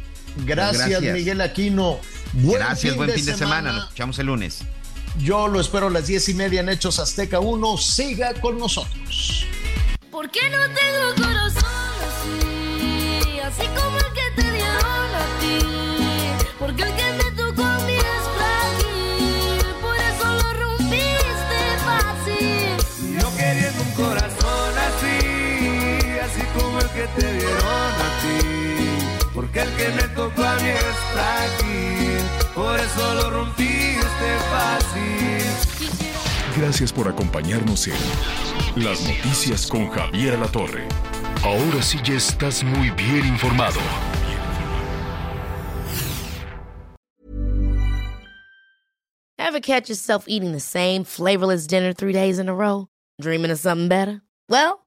Gracias, Gracias. Miguel Aquino. Buen Gracias, buen fin de semana. Nos escuchamos el lunes. Yo lo espero a las diez y media en Hechos Azteca 1. Siga con nosotros. ¿Por qué no tengo corazón así? Así como el que te dieron a ti. Porque el que me tocó a mí es frágil, por eso lo rompiste fácil. Gracias por acompañarnos en Las Noticias con Javier Alatorre. Ahora sí ya estás muy bien informado. Ever catch yourself eating the same flavorless dinner three days in a row? Dreaming of something better? Well,